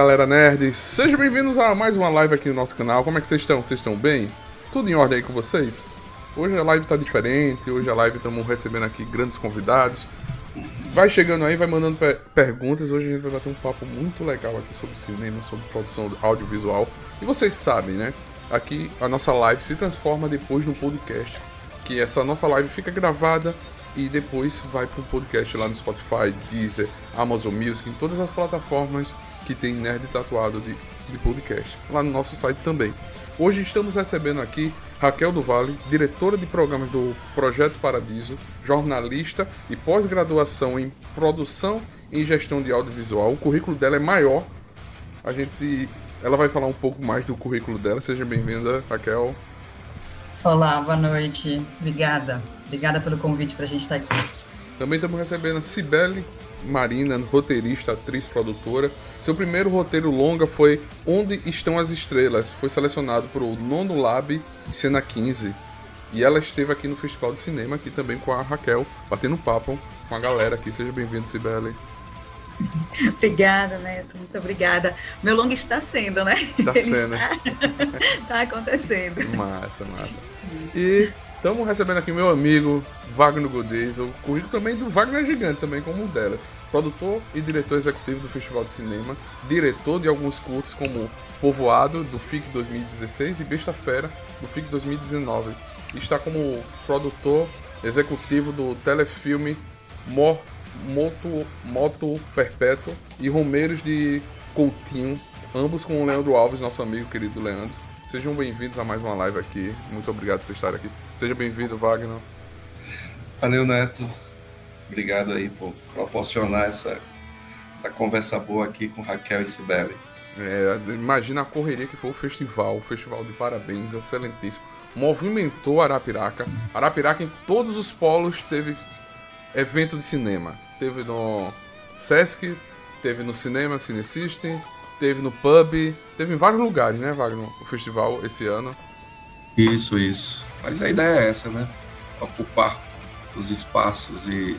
Galera nerd, sejam bem-vindos a mais uma live aqui no nosso canal. Como é que vocês estão? Vocês estão bem? Tudo em ordem aí com vocês? Hoje a live tá diferente, hoje a live estamos recebendo aqui grandes convidados. Vai chegando aí, vai mandando perguntas. Hoje a gente vai bater um papo muito legal aqui sobre cinema, sobre produção audiovisual. E vocês sabem, né? Aqui a nossa live se transforma depois no podcast. Que essa nossa live fica gravada e depois vai para um podcast lá no Spotify, Deezer, Amazon Music, em todas as plataformas que tem Nerd Tatuado de, de podcast, lá no nosso site também. Hoje estamos recebendo aqui Raquel do Vale, diretora de programas do Projeto Paradiso, jornalista e pós-graduação em produção e gestão de audiovisual. O currículo dela é maior. A gente, ela vai falar um pouco mais do currículo dela. Seja bem-vinda, Raquel. Olá, boa noite. Obrigada. Obrigada pelo convite para a gente estar aqui. Também estamos recebendo a Cibele Marina, roteirista, atriz, produtora. Seu primeiro roteiro longa foi Onde Estão as Estrelas. Foi selecionado para o Nono Lab Cena 15. E ela esteve aqui no Festival de Cinema, aqui também com a Raquel, batendo papo com a galera aqui. Seja bem-vindo, Sibeli. obrigada, Neto. Muito obrigada. Meu longa está sendo, né? Está sendo. Está... está acontecendo. Massa, massa. E Estamos recebendo aqui meu amigo Wagner Godez, o currículo também do Wagner Gigante, também como o dela. Produtor e diretor executivo do Festival de Cinema, diretor de alguns curtos como Povoado, do FIC 2016 e Besta Fera, do FIC 2019. está como produtor executivo do telefilme Mor Moto, Moto Perpétuo e Romeiros de Coutinho, ambos com o Leandro Alves, nosso amigo querido Leandro. Sejam bem-vindos a mais uma live aqui. Muito obrigado por vocês estarem aqui. Seja bem-vindo, Wagner. Valeu, Neto. Obrigado aí por proporcionar essa, essa conversa boa aqui com Raquel e Sibeli. É, imagina a correria que foi o festival, o festival de parabéns, excelentíssimo. Movimentou Arapiraca. Arapiraca em todos os polos teve evento de cinema. Teve no Sesc, teve no cinema Cine System, teve no pub, teve em vários lugares, né, Wagner? O festival esse ano. Isso, isso. Mas a ideia é essa, né? Ocupar os espaços e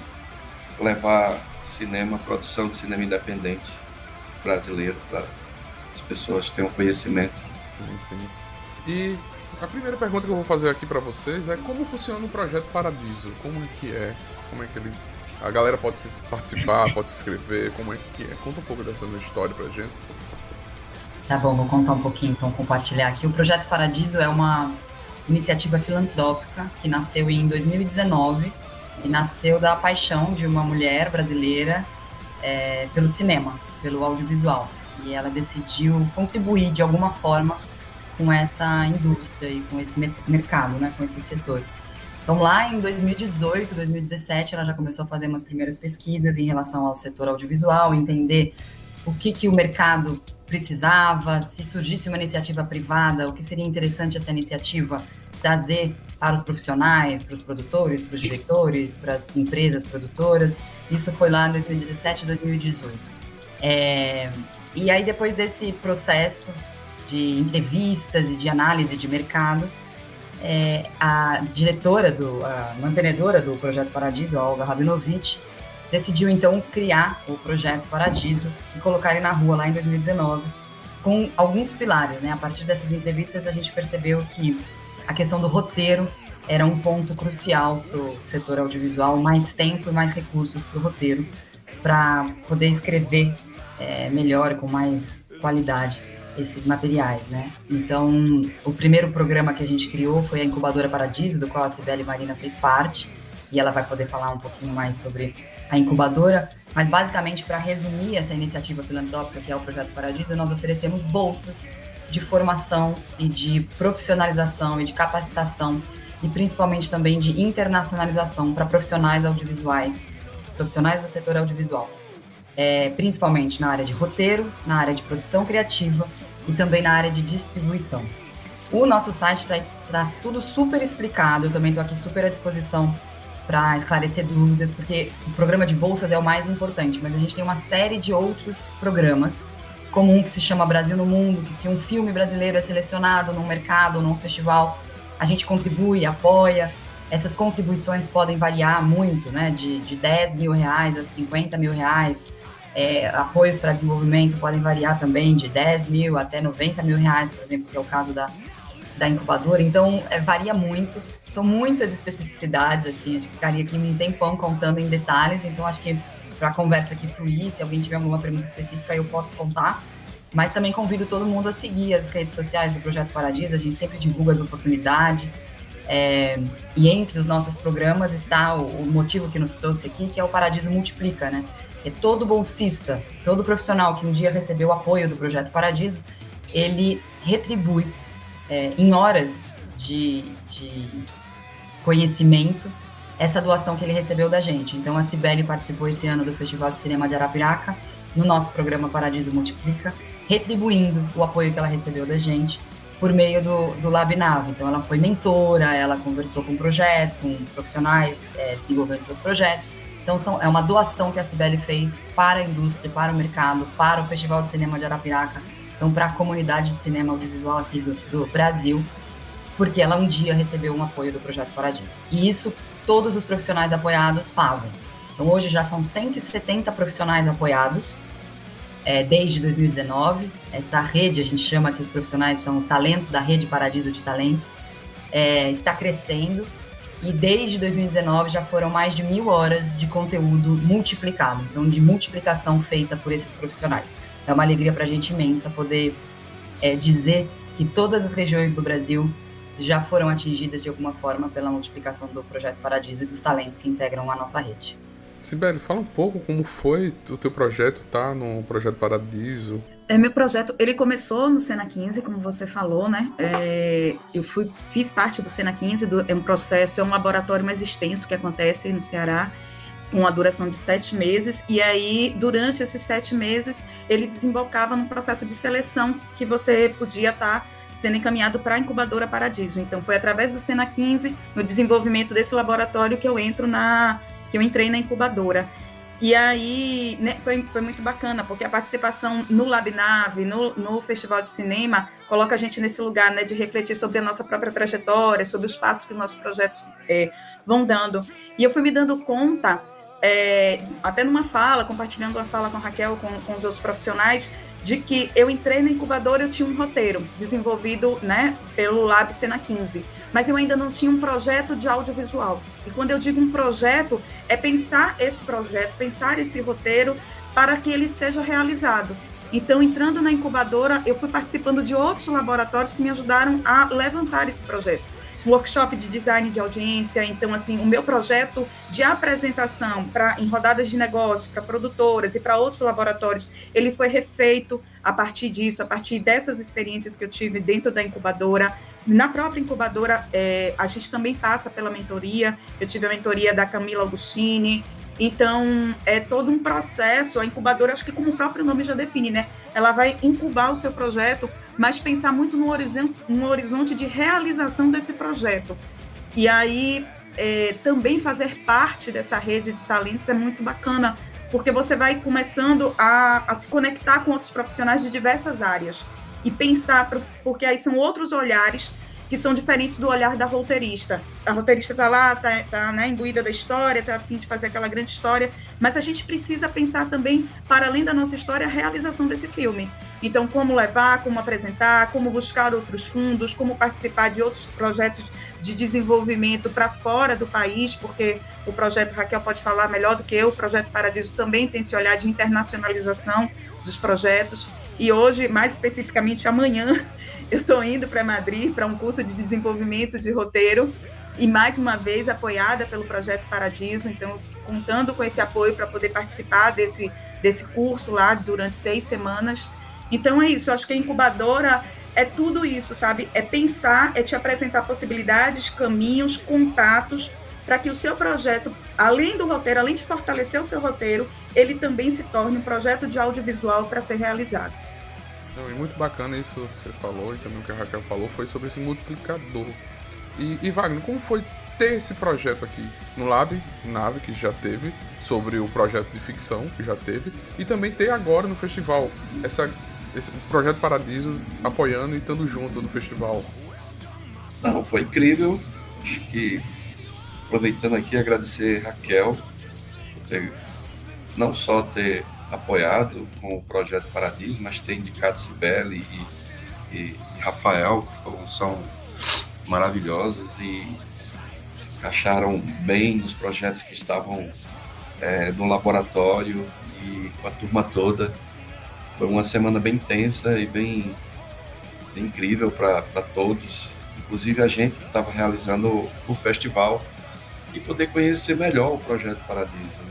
levar cinema, produção de cinema independente brasileiro para as pessoas tenham conhecimento. Sim, sim. E a primeira pergunta que eu vou fazer aqui para vocês é como funciona o projeto Paradiso? Como é que é? Como é que ele a galera pode participar, pode se inscrever, como é que é? Conta um pouco dessa história pra gente. Tá bom, vou contar um pouquinho, então compartilhar aqui. O Projeto Paradiso é uma iniciativa filantrópica que nasceu em 2019 e nasceu da paixão de uma mulher brasileira é, pelo cinema, pelo audiovisual. E ela decidiu contribuir de alguma forma com essa indústria e com esse mercado, né, com esse setor. Então, lá em 2018, 2017, ela já começou a fazer umas primeiras pesquisas em relação ao setor audiovisual, entender o que, que o mercado precisava, se surgisse uma iniciativa privada, o que seria interessante essa iniciativa trazer para os profissionais, para os produtores, para os diretores, para as empresas produtoras. Isso foi lá em 2017 e 2018. É, e aí, depois desse processo de entrevistas e de análise de mercado, é, a diretora, do, a mantenedora do Projeto Paradiso, a Olga Rabinovich, decidiu então criar o projeto Paradiso e colocar ele na rua lá em 2019 com alguns pilares, né? A partir dessas entrevistas a gente percebeu que a questão do roteiro era um ponto crucial para o setor audiovisual, mais tempo e mais recursos para o roteiro para poder escrever é, melhor, com mais qualidade. esses materiais, né? Então, o primeiro programa que a gente criou foi a Incubadora Paradiso, do qual a Cibele Marina fez parte, e ela vai poder falar um pouquinho mais sobre a incubadora. Mas, basicamente, para resumir essa iniciativa filantrópica que é o Projeto Paradiso, nós oferecemos bolsas de formação e de profissionalização e de capacitação e principalmente também de internacionalização para profissionais audiovisuais, profissionais do setor audiovisual, é, principalmente na área de roteiro, na área de produção criativa e também na área de distribuição. O nosso site está tá tudo super explicado, eu também estou aqui super à disposição para esclarecer dúvidas, porque o programa de bolsas é o mais importante, mas a gente tem uma série de outros programas, como um que se chama Brasil no Mundo, que se um filme brasileiro é selecionado num mercado, num festival, a gente contribui, apoia. Essas contribuições podem variar muito, né? De, de 10 mil reais a 50 mil reais. É, apoios para desenvolvimento podem variar também de 10 mil até 90 mil reais, por exemplo, que é o caso da, da incubadora. Então, é, varia muito. São muitas especificidades, assim, a gente ficaria aqui um tempão contando em detalhes. Então, acho que para a conversa aqui fluir, se alguém tiver alguma pergunta específica, eu posso contar. Mas também convido todo mundo a seguir as redes sociais do Projeto Paradiso, a gente sempre divulga as oportunidades. É, e entre os nossos programas está o, o, motivo que nos trouxe aqui, que é o Paradiso Multiplica, né? É todo bolsista, todo profissional que um dia recebeu o apoio do Projeto Paradiso, ele retribui é, em horas de, de conhecimento essa doação que ele recebeu da gente. Então, a Cibele participou esse ano do Festival de Cinema de Arapiraca, no nosso programa Paradiso Multiplica, retribuindo o apoio que ela recebeu da gente por meio do, do LabNav. Então, ela foi mentora, ela conversou com o projeto, com profissionais é, desenvolvendo seus projetos. Então, são, é uma doação que a Cibele fez para a indústria, para o mercado, para o Festival de Cinema de Arapiraca, então, para a comunidade de cinema audiovisual aqui do, do Brasil, porque ela um dia recebeu um apoio do Projeto Paradiso. E isso todos os profissionais apoiados fazem. Então, hoje já são 170 profissionais apoiados é, desde 2019. Essa rede, a gente chama que os profissionais são talentos da rede Paradiso de Talentos, é, está crescendo e desde 2019 já foram mais de mil horas de conteúdo multiplicado, então de multiplicação feita por esses profissionais. É uma alegria para a gente imensa poder é, dizer que todas as regiões do Brasil já foram atingidas de alguma forma pela multiplicação do Projeto Paradiso e dos talentos que integram a nossa rede. Sibeli, fala um pouco como foi o teu projeto, tá? No Projeto Paradiso. É, meu projeto, ele começou no Sena 15, como você falou, né? É, eu fui, fiz parte do Sena 15, do, é um processo, é um laboratório mais extenso que acontece no Ceará, com a duração de sete meses, e aí, durante esses sete meses, ele desembocava num processo de seleção que você podia estar tá sendo encaminhado para a incubadora Paradiso. Então, foi através do Sena 15, no desenvolvimento desse laboratório, que eu entro na que eu entrei na incubadora. E aí né, foi, foi muito bacana, porque a participação no LabNave, no, no Festival de Cinema, coloca a gente nesse lugar né, de refletir sobre a nossa própria trajetória, sobre os passos que os nossos projetos é, vão dando. E eu fui me dando conta, é, até numa fala, compartilhando uma fala com a Raquel, com, com os outros profissionais, de que eu entrei na incubadora, eu tinha um roteiro desenvolvido né, pelo Lab Sena 15, mas eu ainda não tinha um projeto de audiovisual. E quando eu digo um projeto, é pensar esse projeto, pensar esse roteiro para que ele seja realizado. Então, entrando na incubadora, eu fui participando de outros laboratórios que me ajudaram a levantar esse projeto workshop de design de audiência. Então, assim, o meu projeto de apresentação para em rodadas de negócio, para produtoras e para outros laboratórios, ele foi refeito a partir disso, a partir dessas experiências que eu tive dentro da incubadora. Na própria incubadora, é, a gente também passa pela mentoria. Eu tive a mentoria da Camila Augustini, então, é todo um processo. A incubadora, acho que como o próprio nome já define, né? Ela vai incubar o seu projeto, mas pensar muito no horizonte, no horizonte de realização desse projeto. E aí, é, também fazer parte dessa rede de talentos é muito bacana, porque você vai começando a, a se conectar com outros profissionais de diversas áreas e pensar, porque aí são outros olhares que são diferentes do olhar da roteirista. A roteirista está lá, está tá, né, imbuída da história, está afim de fazer aquela grande história, mas a gente precisa pensar também, para além da nossa história, a realização desse filme. Então, como levar, como apresentar, como buscar outros fundos, como participar de outros projetos de desenvolvimento para fora do país, porque o projeto Raquel pode falar melhor do que eu, o projeto Paradiso também tem esse olhar de internacionalização, dos projetos. E hoje, mais especificamente amanhã, eu estou indo para Madrid para um curso de desenvolvimento de roteiro e mais uma vez apoiada pelo projeto Paradiso, então contando com esse apoio para poder participar desse desse curso lá durante seis semanas. Então é isso, acho que a incubadora é tudo isso, sabe? É pensar, é te apresentar possibilidades, caminhos, contatos, para que o seu projeto, além do roteiro, além de fortalecer o seu roteiro, ele também se torne um projeto de audiovisual para ser realizado. Não, e muito bacana isso que você falou, e também o que a Raquel falou, foi sobre esse multiplicador. E, e Wagner, como foi ter esse projeto aqui no Lab, Nave, que já teve, sobre o projeto de ficção, que já teve, e também ter agora no festival essa, esse projeto Paradiso apoiando e estando junto no festival? Não, foi incrível. Acho que aproveitando aqui agradecer Raquel por ter, não só ter apoiado com o projeto Paradiso, mas ter indicado Sibeli e, e, Rafael, que foram, são maravilhosos e se encaixaram bem nos projetos que estavam é, no laboratório e com a turma toda. Foi uma semana bem tensa e bem, bem incrível para todos, inclusive a gente que estava realizando o festival e poder conhecer melhor o projeto Paradiso, né?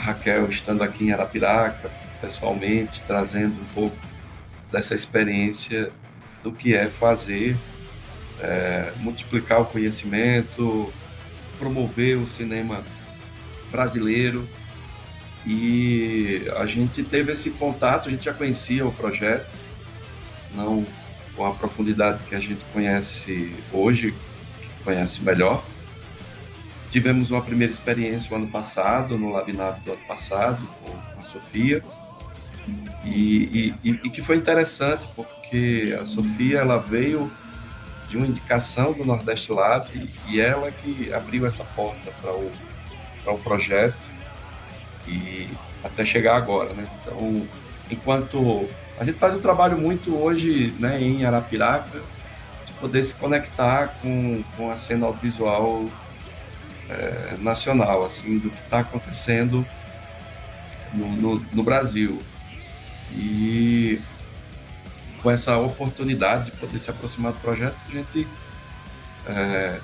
A Raquel estando aqui em Arapiraca, pessoalmente, trazendo um pouco dessa experiência do que é fazer, é, multiplicar o conhecimento, promover o cinema brasileiro. E a gente teve esse contato, a gente já conhecia o projeto, não com a profundidade que a gente conhece hoje, conhece melhor. Tivemos uma primeira experiência o ano passado, no Labinave do ano passado, com a Sofia, e, e, e, que foi interessante, porque a Sofia ela veio de uma indicação do Nordeste Lab e ela que abriu essa porta para o o projeto e até chegar agora, né? Então, enquanto a gente faz um trabalho muito hoje, né, em Arapiraca, de poder se conectar com, com a cena audiovisual é, nacional, assim, do que está acontecendo no, no, no Brasil. E com essa oportunidade de poder se aproximar do projeto, a gente é,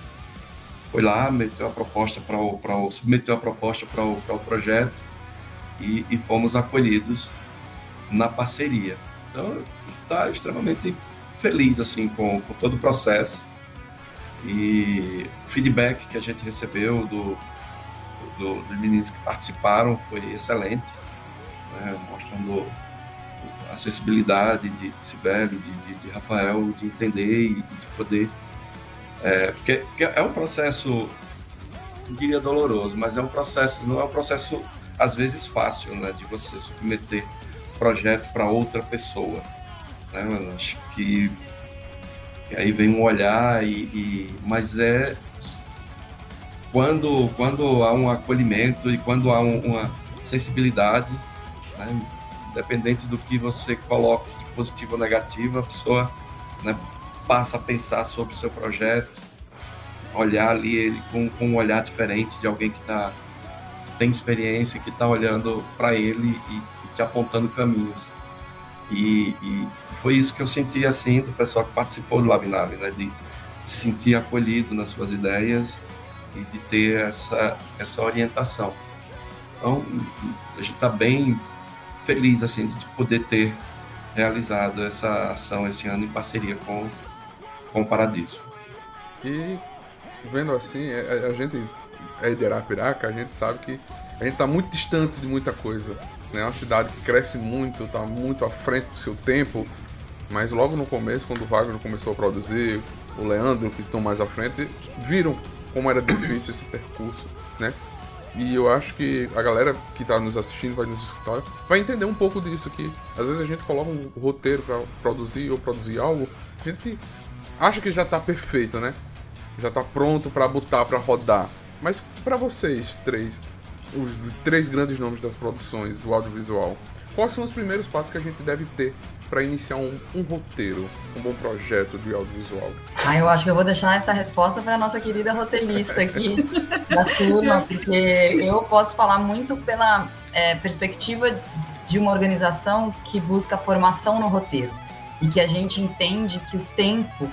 foi lá, meteu a proposta para o, o, submeteu a proposta para o, para o projeto e, e fomos acolhidos na parceria. Então, está extremamente feliz assim com, com todo o processo e o feedback que a gente recebeu do, do, dos meninos que participaram foi excelente, né, mostrando a acessibilidade de Sibélio, de, de, de, Rafael, de entender e de poder é, porque, porque, é um processo, diria doloroso, mas é um processo, não é um processo às vezes fácil, né, de você submeter projeto para outra pessoa. Né, eu acho que aí vem um olhar e, e, mas é quando quando há um acolhimento e quando há um, uma sensibilidade, né, independente do que você coloque de positivo ou negativo, a pessoa né, passa a pensar sobre o seu projeto, olhar ali ele com, com um olhar diferente de alguém que tá, tem experiência, que está olhando para ele e, e, te apontando caminhos. E, e, foi isso que eu senti assim do pessoal que participou do Labinave, né? De, de se sentir acolhido nas suas ideias e de ter essa, essa orientação. Então, a gente está bem feliz assim de poder ter realizado essa ação esse ano em parceria com com o Paradiso. E vendo assim, a, é, é, a gente é de Arapiraca, a gente sabe que a gente está muito distante de muita coisa. Né? É uma cidade que cresce muito, está muito à frente do seu tempo, mas logo no começo, quando o Wagner começou a produzir, o Leandro, que estão mais à frente, viram como era difícil esse percurso, né? E eu acho que a galera que está nos assistindo, vai nos escutar, vai entender um pouco disso, que às vezes a gente coloca um roteiro para produzir ou produzir algo, a gente acha que já tá perfeito, né? Já tá pronto para botar para rodar. Mas para vocês três, os três grandes nomes das produções do audiovisual, quais são os primeiros passos que a gente deve ter para iniciar um, um, roteiro, um bom projeto de audiovisual? Ah, eu acho que eu vou deixar essa resposta para nossa querida roteirista aqui da turma, porque eu posso falar muito pela é, perspectiva de uma organização que busca formação no roteiro e que a gente entende que o tempo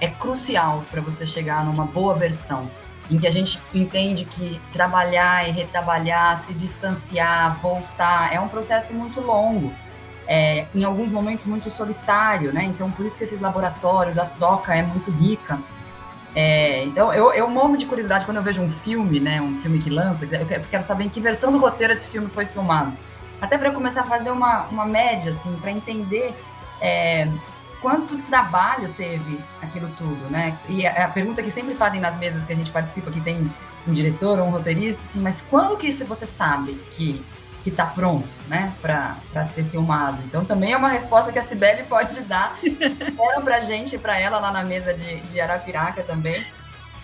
é crucial para você chegar numa boa versão, em que a gente entende que trabalhar e retrabalhar, se distanciar, voltar, é um processo muito longo. É, em alguns momentos muito solitário, né? Então, por isso que esses laboratórios, a troca é muito rica. É, então, eu, eu morro de curiosidade quando eu vejo um filme, né? Um filme que lança, eu quero saber em que versão do roteiro esse filme foi filmado. Até para começar a fazer uma, uma média, assim, para entender é, quanto trabalho teve aquilo tudo, né? E a, a, pergunta que sempre fazem nas mesas que a gente participa, que tem um diretor ou um roteirista, assim, mas quando que você sabe que que está pronto, né, para ser filmado. Então também é uma resposta que a Cibele pode dar, deram para gente e para ela lá na mesa de, de Arapiraca também.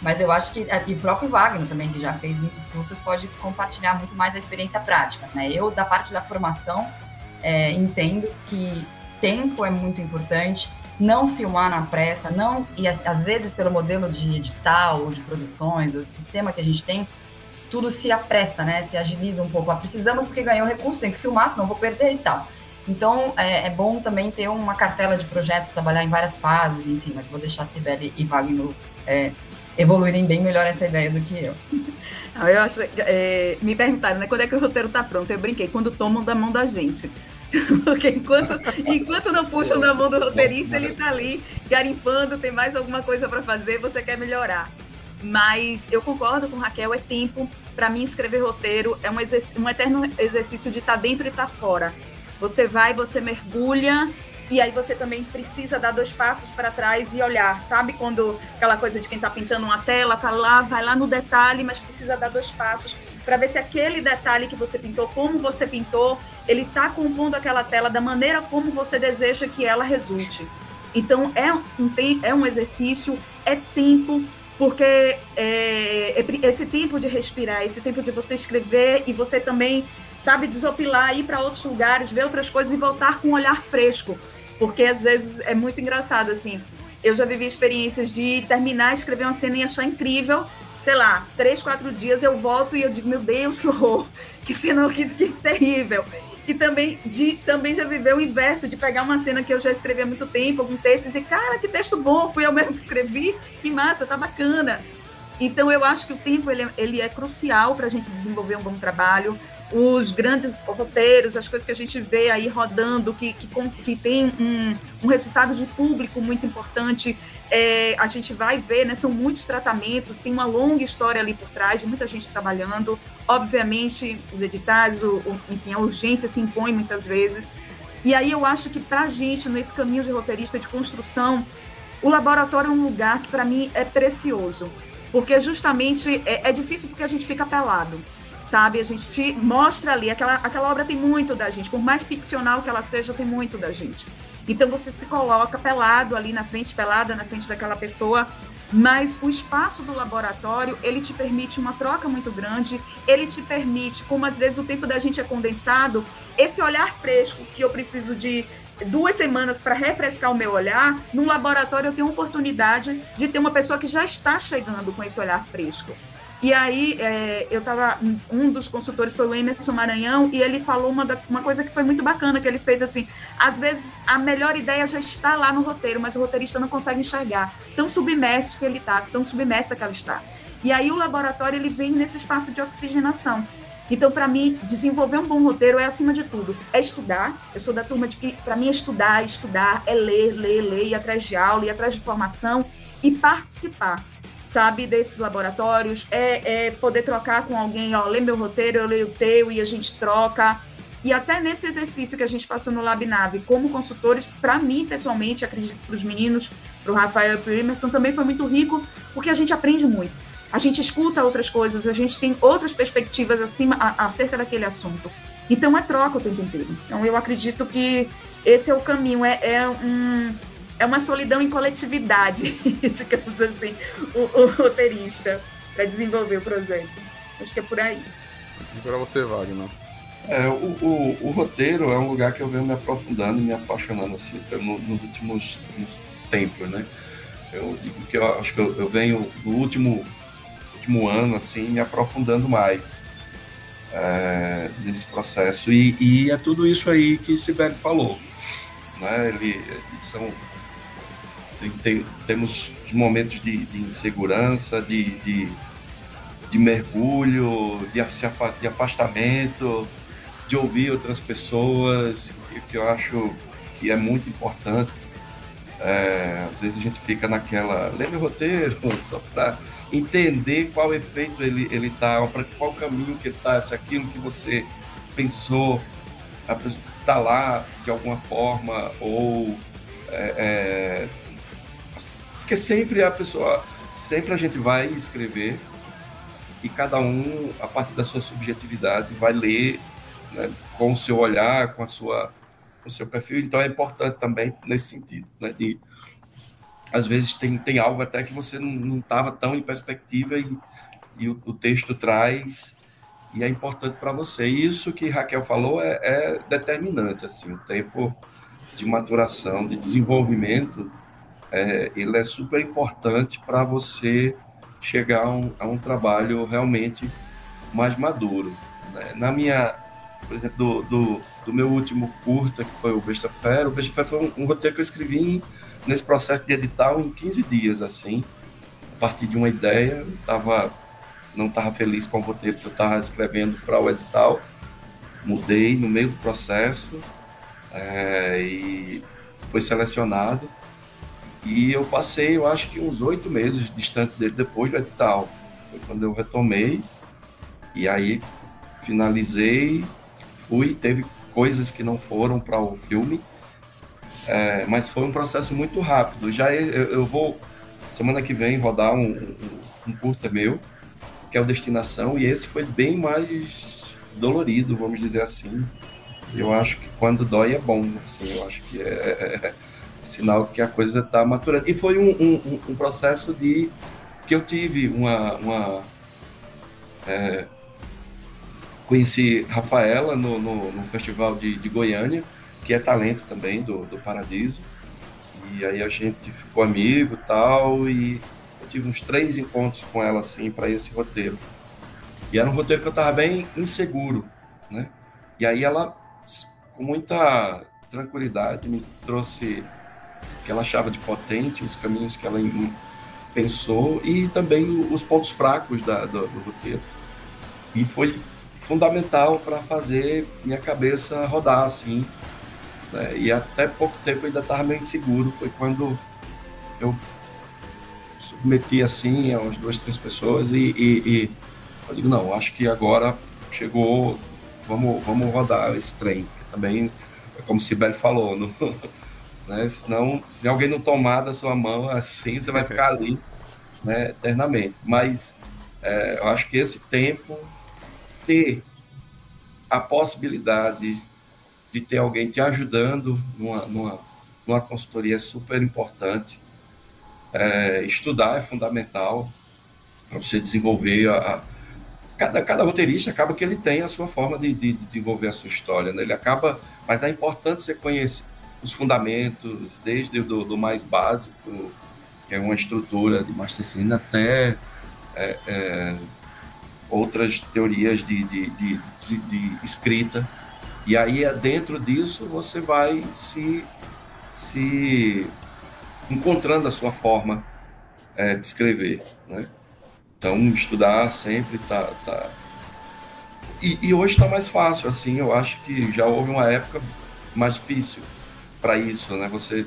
Mas eu acho que e o próprio Wagner também, que já fez muitos curtas, pode compartilhar muito mais a experiência prática. Né? Eu, da parte da formação, é, entendo que tempo é muito importante, não filmar na pressa, não e às vezes pelo modelo de edital ou de produções ou de sistema que a gente tem, tudo se apressa, né? Se agiliza um pouco. Ah, precisamos porque ganhou recurso, tem que filmar, senão vou perder e tal. Então é, é, bom também ter uma cartela de projetos, trabalhar em várias fases, enfim. Mas vou deixar a Sibeli e Wagner é, evoluírem bem melhor essa ideia do que eu. Ah, eu acho, é, me perguntaram, né? Quando é que o roteiro tá pronto? Eu brinquei, quando tomam da mão da gente. Porque enquanto, enquanto não puxam da mão do roteirista, ele está ali garimpando, tem mais alguma coisa para fazer, você quer melhorar. Mas eu concordo com Raquel, é tempo. Para mim, escrever roteiro é um, um eterno exercício de estar tá dentro e estar tá fora. Você vai, você mergulha e aí você também precisa dar dois passos para trás e olhar, sabe? Quando aquela coisa de quem está pintando uma tela, tá lá, vai lá no detalhe, mas precisa dar dois passos para ver se aquele detalhe que você pintou, como você pintou, ele está compondo aquela tela da maneira como você deseja que ela resulte. Então é um, é um exercício, é tempo, porque é, é, esse tempo de respirar, esse tempo de você escrever e você também, sabe, desopilar, ir para outros lugares, ver outras coisas e voltar com um olhar fresco. Porque às vezes é muito engraçado, assim. Eu já vivi experiências de terminar, escrever uma cena e achar incrível, sei lá, três, quatro dias eu volto e eu digo, meu Deus, que horror, que cena que, que terrível. E também, de, também já viveu o inverso, de pegar uma cena que eu já escrevi há muito tempo, algum texto, e dizer, cara, que texto bom, fui eu mesmo que escrevi, que massa, tá bacana. Então, eu acho que o tempo ele, é, ele é crucial para a gente desenvolver um bom trabalho os grandes roteiros, as coisas que a gente vê aí rodando, que, que, que tem um, um resultado de público muito importante, é, a gente vai ver, né, são muitos tratamentos, tem uma longa história ali por trás, de muita gente trabalhando. Obviamente, os editais, o, o, enfim, a urgência se impõe muitas vezes. E aí eu acho que para a gente, nesse caminho de roteirista de construção, o laboratório é um lugar que para mim é precioso, porque justamente é, é difícil porque a gente fica pelado sabe? A gente te mostra ali, aquela, aquela obra tem muito da gente, por mais ficcional que ela seja, tem muito da gente. Então você se coloca pelado ali na frente, pelada na frente daquela pessoa, mas o espaço do laboratório, ele te permite uma troca muito grande, ele te permite, como às vezes o tempo da gente é condensado, esse olhar fresco que eu preciso de duas semanas para refrescar o meu olhar, no laboratório eu tenho a oportunidade de ter uma pessoa que já está chegando com esse olhar fresco. E aí, é, eu tava. Um dos consultores foi o Emerson Maranhão, e ele falou uma, uma coisa que foi muito bacana, que ele fez assim: às vezes a melhor ideia já está lá no roteiro, mas o roteirista não consegue enxergar. Tão submerso que ele está, tão submersa que ela está. E aí o laboratório ele vem nesse espaço de oxigenação. Então, para mim, desenvolver um bom roteiro é acima de tudo. É estudar. Eu sou da turma de que, para mim, é estudar, estudar, é ler, ler, ler, ir atrás de aula, ir atrás de formação e participar sabe, desses laboratórios, é, é poder trocar com alguém, ó, lê meu roteiro, eu leio o teu e a gente troca. E até nesse exercício que a gente passou no LabNave como consultores, para mim, pessoalmente, acredito para os meninos, para o Rafael e para o Emerson, também foi muito rico, porque a gente aprende muito. A gente escuta outras coisas, a gente tem outras perspectivas acima a, acerca daquele assunto. Então é troca o tempo inteiro. Então eu acredito que esse é o caminho, é, é um, é uma solidão em coletividade, digamos assim, o, o roteirista para desenvolver o projeto. Acho que é por aí. E para você, Wagner? É, o, o, o, roteiro é um lugar que eu venho me aprofundando e me apaixonando assim, nos últimos nos tempos, né? Eu digo que eu acho que eu, eu venho no último, último ano assim me aprofundando mais. é, desse processo. E, e, é tudo isso aí que Sibeli falou. Né? Ele, são, tem, tem, temos momentos de, de insegurança, de, de, de, mergulho, de, de afastamento, de ouvir outras pessoas, que eu acho que é muito importante. É, às vezes a gente fica naquela, lembra o roteiro, só para entender qual efeito ele ele tá, para qual caminho que ele tá, se aquilo que você pensou está lá de alguma forma ou é, é, porque sempre a pessoa, sempre a gente vai escrever e cada um a partir da sua subjetividade vai ler né, com o seu olhar, com a sua o seu perfil. Então é importante também nesse sentido, né, de às vezes tem, tem algo até que você não estava tão em perspectiva e, e o, o, texto traz e é importante para você. E isso que Raquel falou é, é, determinante, assim, o tempo de maturação, de desenvolvimento, é, ele é super importante para você chegar a um, a um, trabalho realmente mais maduro. Né? Na minha, por exemplo, do, do, do, meu último curta, que foi o Besta Fera, o Besta Fera foi um, um roteiro que eu escrevi em nesse processo de edital em 15 dias, assim, a partir de uma ideia, tava, não estava feliz com o roteiro que eu estava escrevendo para o edital, mudei no meio do processo é, e foi selecionado e eu passei, eu acho que uns oito meses distante dele depois do edital, foi quando eu retomei e aí finalizei, fui, teve coisas que não foram para o filme, é, mas foi um processo muito rápido. Já eu, eu vou, semana que vem, rodar um, um, um curta meu, que é o Destinação, e esse foi bem mais dolorido, vamos dizer assim. Eu acho que quando dói é bom, assim, eu acho que é, é, é sinal que a coisa está maturando. E foi um, um, um, processo de que eu tive uma, uma é, conheci Rafaela no, no, no festival de, de Goiânia que é talento também do, do Paradiso. E aí a gente ficou amigo tal, e eu tive uns três encontros com ela, assim, para esse roteiro. E era um roteiro que eu estava bem inseguro, né? E aí ela, com muita tranquilidade, me trouxe que ela achava de potente, os caminhos que ela pensou e também os pontos fracos da, do, do roteiro. E foi fundamental para fazer minha cabeça rodar, assim, né? E até pouco tempo ainda estava meio inseguro. Foi quando eu submeti assim a umas duas, três pessoas e, e, e eu digo, não, acho que agora chegou, vamos, vamos rodar esse trem. Também, é como o Sibeli falou, no, né? Senão, se alguém não tomar da sua mão assim, você vai ficar ali né, eternamente. Mas é, eu acho que esse tempo, ter a possibilidade de ter alguém te ajudando numa, numa, numa consultoria é super importante. É, estudar é fundamental para você desenvolver a, a, cada, cada roteirista acaba que ele tem a sua forma de, de, de desenvolver a sua história, né? Ele acaba, mas é importante você conhecer os fundamentos, desde do, do mais básico, que é uma estrutura de Mastercine, até é, é, outras teorias de, de, de, de, escrita. E aí, é dentro disso, você vai se, se encontrando a sua forma é, de escrever, né? Então, estudar sempre tá... tá... E, e hoje está mais fácil, assim, eu acho que já houve uma época mais difícil para isso, né? Você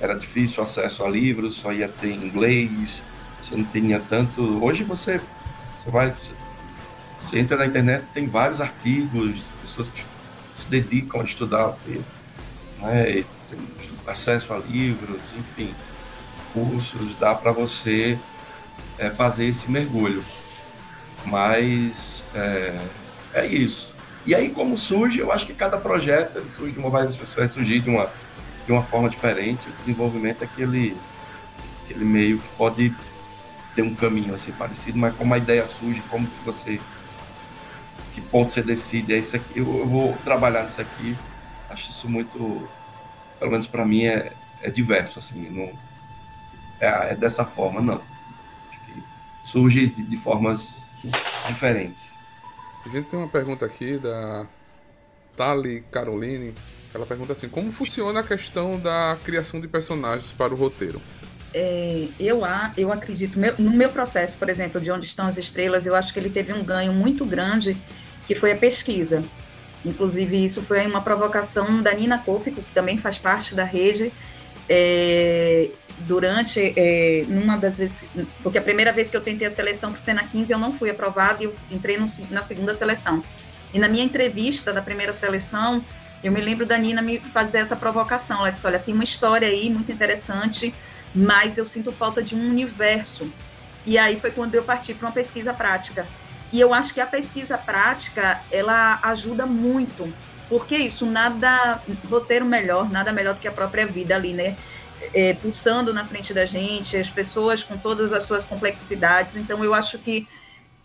era difícil o acesso a livros, só ia ter inglês, você não tinha tanto. Hoje você, você vai, você, entra na internet, tem vários artigos, pessoas que se dedicam a estudar aqui, né? acesso a livros, enfim, cursos, dá para você é, fazer esse mergulho. Mas é, é, isso. E aí, como surge, eu acho que cada projeto surge de uma, vai surgir de uma, de uma forma diferente. O desenvolvimento é aquele, aquele meio que pode ter um caminho assim parecido, mas como a ideia surge, como que você que ponto você decide, é isso aqui, eu, eu vou trabalhar nisso aqui. Acho isso muito, pelo menos para mim, é, é diverso, assim, não, é, é dessa forma, não. surge de, de formas diferentes. A gente tem uma pergunta aqui da Tali Caroline. Ela pergunta assim: como funciona a questão da criação de personagens para o roteiro? É, eu, eu acredito, meu, no meu processo, por exemplo, de Onde Estão as Estrelas, eu acho que ele teve um ganho muito grande, que foi a pesquisa. Inclusive, isso foi uma provocação da Nina Cópico, que também faz parte da rede, é, durante, é, numa das vezes, porque a primeira vez que eu tentei a seleção para o Sena 15, eu não fui aprovada e eu entrei no, na segunda seleção. E na minha entrevista da primeira seleção, eu me lembro da Nina me fazer essa provocação. Ela disse: Olha, tem uma história aí muito interessante, mas eu sinto falta de um universo. E aí foi quando eu parti para uma pesquisa prática. E eu acho que a pesquisa prática ela ajuda muito, porque isso nada roteiro melhor, nada melhor do que a própria vida ali, né? É, pulsando na frente da gente, as pessoas com todas as suas complexidades. Então eu acho que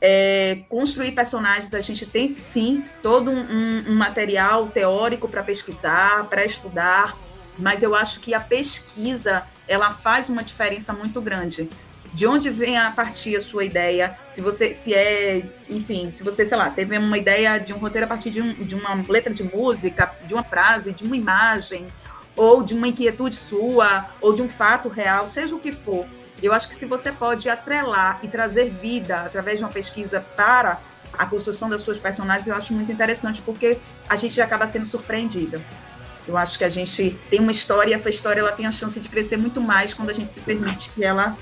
é, construir personagens, a gente tem sim todo um, um material teórico para pesquisar, para estudar, mas eu acho que a pesquisa ela faz uma diferença muito grande. De onde vem a partir a sua ideia? Se você, se é, enfim, se você, sei lá, teve uma ideia de um roteiro a partir de, um, de uma letra de música, de uma frase, de uma imagem, ou de uma inquietude sua, ou de um fato real, seja o que for eu acho que se você pode atrelar e trazer vida através de uma pesquisa para a construção das suas personagens, eu acho muito interessante, porque a gente acaba sendo surpreendida. Eu acho que a gente tem uma história e essa história ela tem a chance de crescer muito mais quando a gente se permite que ela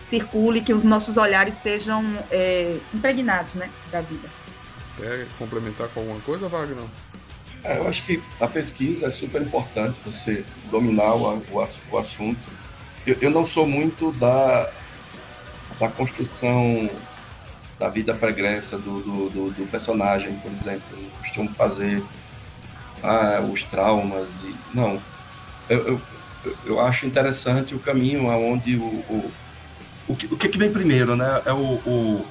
circule, que os nossos olhares sejam é, impregnados né, da vida. Quer complementar com alguma coisa, Wagner? É, eu acho que a pesquisa é super importante, você dominar o, o, o assunto eu, eu não sou muito da, da construção da vida pregressa do, do, do, do personagem, por exemplo. Eu costumo fazer ah, os traumas e. Não. Eu, eu, eu acho interessante o caminho aonde o. o, o, que, o que vem primeiro, né? É o, o,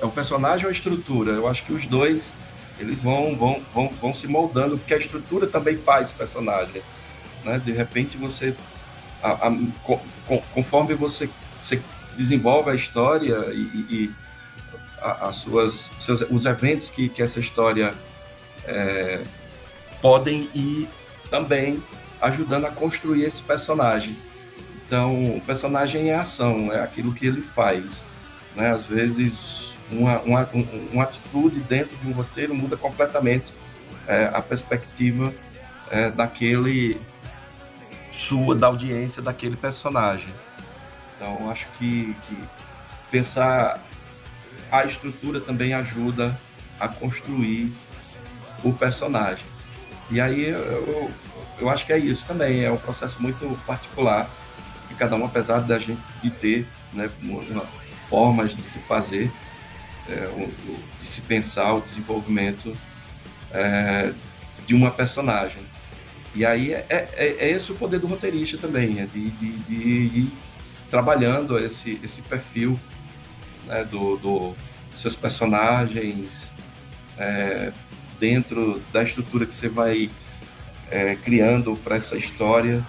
é o personagem ou a estrutura? Eu acho que os dois eles vão, vão, vão, vão se moldando, porque a estrutura também faz personagem. Né? De repente você a, a, conforme você, você, desenvolve a história e, e as suas, seus, os eventos que, que essa história é, podem ir também ajudando a construir esse personagem. Então, o personagem é ação, é aquilo que ele faz. Né? Às vezes, uma, uma, uma atitude dentro de um roteiro muda completamente é, a perspectiva é, daquele sua, da audiência daquele personagem. Então, acho que, que pensar a estrutura também ajuda a construir o personagem. E aí eu, eu acho que é isso também, é um processo muito particular, e cada um, apesar da gente de ter né, uma, formas de se fazer, é, de se pensar o desenvolvimento é, de uma personagem. E aí é, é, é, esse o poder do roteirista também, é de, de, de ir trabalhando esse, esse perfil né, do, do, dos seus personagens é, dentro da estrutura que você vai é, criando para essa história.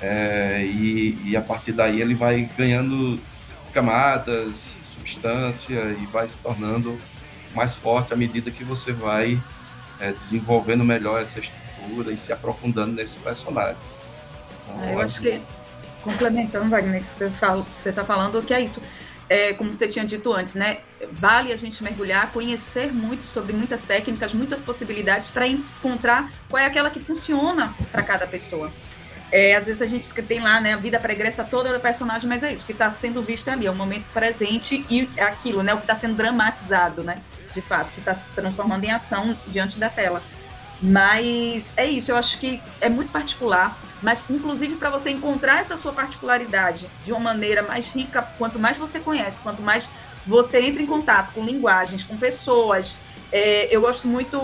É, e, e a partir daí ele vai ganhando camadas, substância e vai se tornando mais forte à medida que você vai é, desenvolvendo melhor essa estrutura e se aprofundando nesse personagem. Então, eu acho que, complementando, Wagner, você está falando que é isso. É, como você tinha dito antes, né? Vale a gente mergulhar, conhecer muito sobre muitas técnicas, muitas possibilidades para encontrar qual é aquela que funciona para cada pessoa. É, às vezes a gente tem lá né, a vida pregressa toda do personagem, mas é isso, o que está sendo visto ali, é o momento presente e é aquilo, né? O que está sendo dramatizado, né? De fato, que está se transformando em ação diante da tela. Mas é isso, eu acho que é muito particular, mas inclusive para você encontrar essa sua particularidade de uma maneira mais rica, quanto mais você conhece, quanto mais você entra em contato com linguagens, com pessoas. É, eu gosto muito,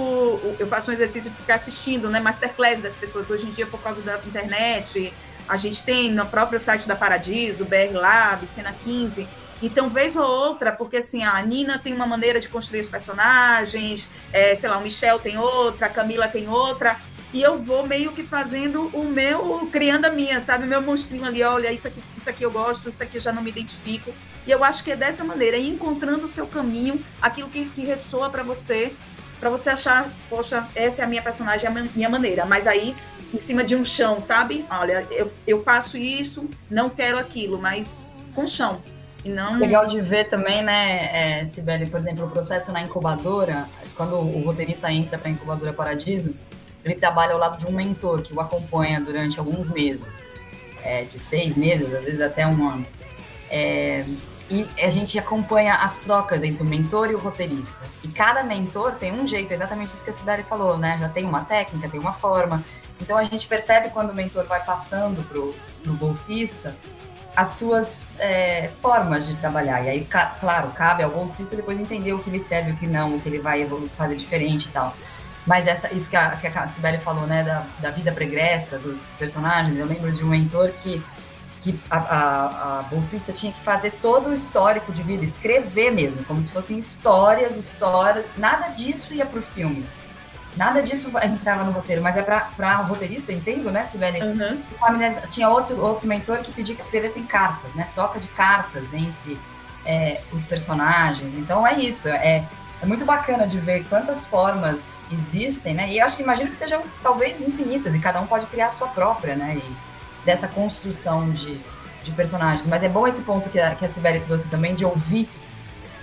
eu faço um exercício de ficar assistindo, né, masterclass das pessoas. Hoje em dia, por causa da internet, a gente tem no próprio site da Paradiso, BR Lab, Cena 15, então, vez ou outra, porque assim, a Nina tem uma maneira de construir os personagens, é, sei lá, o Michel tem outra, a Camila tem outra. e eu vou meio que fazendo o meu, criando a minha, sabe? O meu monstrinho ali, olha, isso aqui, isso aqui eu gosto, isso aqui eu já não me identifico. E eu acho que é dessa maneira, ir encontrando o seu caminho, aquilo que, que ressoa para você, para você achar, poxa, essa é a minha personagem, a minha maneira. Mas aí, em cima de um chão, sabe? Olha, eu, eu faço isso, não quero aquilo, mas com chão. Não... Legal de ver também, né, é, Sibeli, por exemplo, o processo na incubadora, quando o roteirista entra para a incubadora Paradiso, ele trabalha ao lado de um mentor que o acompanha durante alguns meses, é, de seis meses, às vezes até um ano. É, e a gente acompanha as trocas entre o mentor e o roteirista. E cada mentor tem um jeito, exatamente isso que a Cidade falou, né? Já tem uma técnica, tem uma forma. Então a gente percebe quando o mentor vai passando pro, pro bolsista as suas é, formas de trabalhar. E aí, ca claro, cabe ao bolsista depois entender o que lhe serve, o que não, o que ele vai fazer diferente e tal. Mas essa, isso que a, que a Sibeli falou, né, da, da vida pregressa dos personagens, eu lembro de um mentor que, que a, a, a, bolsista tinha que fazer todo o histórico de vida, escrever mesmo, como se fossem histórias, histórias, nada disso ia pro filme. Nada disso entrava no roteiro, mas é para o roteirista, entendo, né, Sibeli? Uhum. Tinha outro, outro mentor que pedia que escrevessem cartas, né? Troca de cartas entre é, os personagens. Então é isso, é, é muito bacana de ver quantas formas existem, né? E eu acho que imagino que sejam talvez infinitas, e cada um pode criar a sua própria, né? E dessa construção de, de personagens. Mas é bom esse ponto que a, que a Sibeli trouxe também, de ouvir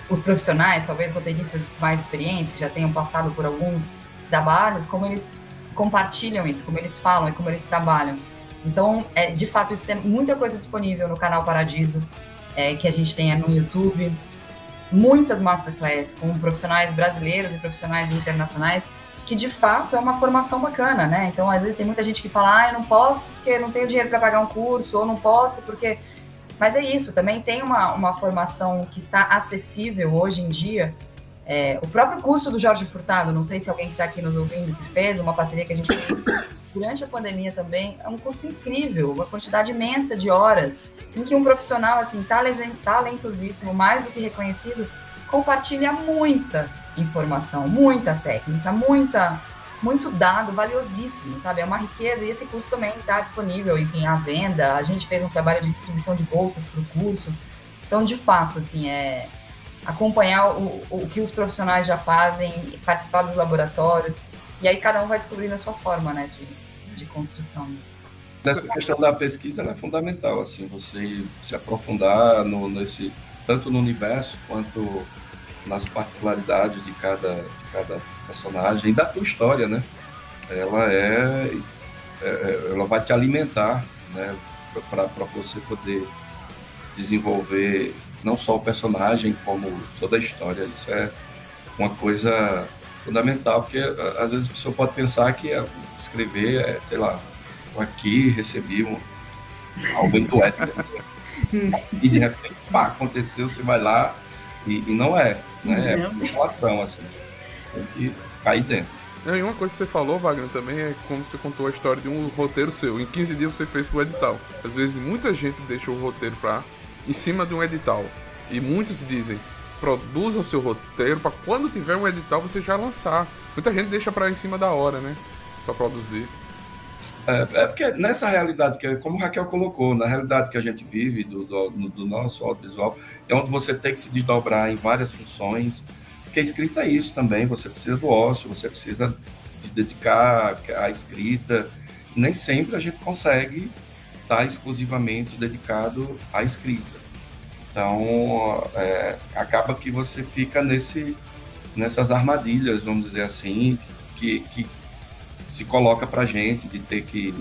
os profissionais, talvez roteiristas mais experientes, que já tenham passado por alguns trabalhos, como eles compartilham isso, como eles falam e como eles trabalham. Então, é, de fato, isso tem muita coisa disponível no canal Paradiso, é, que a gente tem no YouTube muitas masterclass com profissionais brasileiros e profissionais internacionais, que de fato é uma formação bacana, né? Então, às vezes tem muita gente que fala, ah, eu não posso porque não tenho dinheiro para pagar um curso, ou não posso porque. Mas é isso, também tem uma, uma formação que está acessível hoje em dia. É, o próprio curso do Jorge Furtado, não sei se alguém que está aqui nos ouvindo que fez, uma parceria que a gente fez durante a pandemia também, é um curso incrível, uma quantidade imensa de horas, em que um profissional, assim, talentosíssimo, mais do que reconhecido, compartilha muita informação, muita técnica, muita, muito dado valiosíssimo, sabe? É uma riqueza e esse curso também está disponível, enfim, à venda. A gente fez um trabalho de distribuição de bolsas para o curso. Então, de fato, assim, é acompanhar o, o que os profissionais já fazem, participar dos laboratórios, e aí cada um vai descobrindo a sua forma, né, de, de construção. Essa questão da pesquisa é fundamental, assim, você se aprofundar no, nesse, tanto no universo quanto nas particularidades de cada, de cada personagem e da tua história, né? Ela é, é, é ela vai te alimentar, né, para você poder desenvolver não só o personagem como toda a história. Isso é uma coisa fundamental, porque às vezes a pessoa pode pensar que é, escrever é, sei lá, aqui recebi um, algo do e de repente, pá, aconteceu, você vai lá e, e não é, né? É relação, assim. Você tem que cair dentro. E uma coisa que você falou, Wagner, também é como você contou a história de um roteiro seu. Em 15 dias você fez pro edital. Às vezes muita gente deixa o roteiro pra, em cima de um edital. E muitos dizem, produza o seu roteiro para quando tiver um edital você já lançar. Muita gente deixa para em cima da hora, né? Para produzir. É, é, porque nessa realidade, que como Raquel colocou, na realidade que a gente vive do, do, do, nosso audiovisual, é onde você tem que se desdobrar em várias funções, porque a escrita é isso também, você precisa do ócio, você precisa de dedicar à escrita, nem sempre a gente consegue estar exclusivamente dedicado à escrita. Então, é, acaba que você fica nesse, nessas armadilhas, vamos dizer assim, que, que se coloca para gente de ter que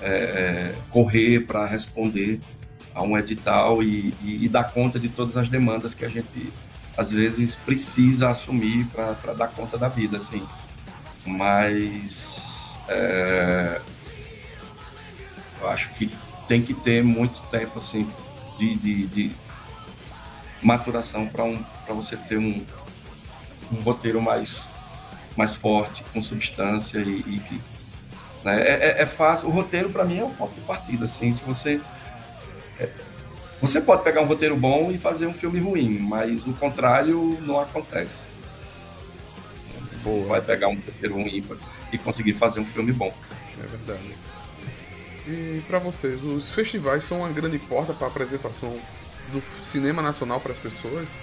é, é correr para responder a um edital e, e, e, dar conta de todas as demandas que a gente às vezes precisa assumir para dar conta da vida, assim. Mas é, acho que tem que ter muito tempo assim de, de, de maturação para um, você ter um, um roteiro mais, mais forte, com substância e, e que. Né, é, é, é, fácil. O roteiro, para mim, é o ponto de partida. Assim, se você. É, você pode pegar um roteiro bom e fazer um filme ruim, mas o contrário não acontece. Você vai pegar um roteiro ruim. E conseguir fazer um filme bom. É verdade. E para vocês, os festivais são uma grande porta para a apresentação do cinema nacional para as pessoas?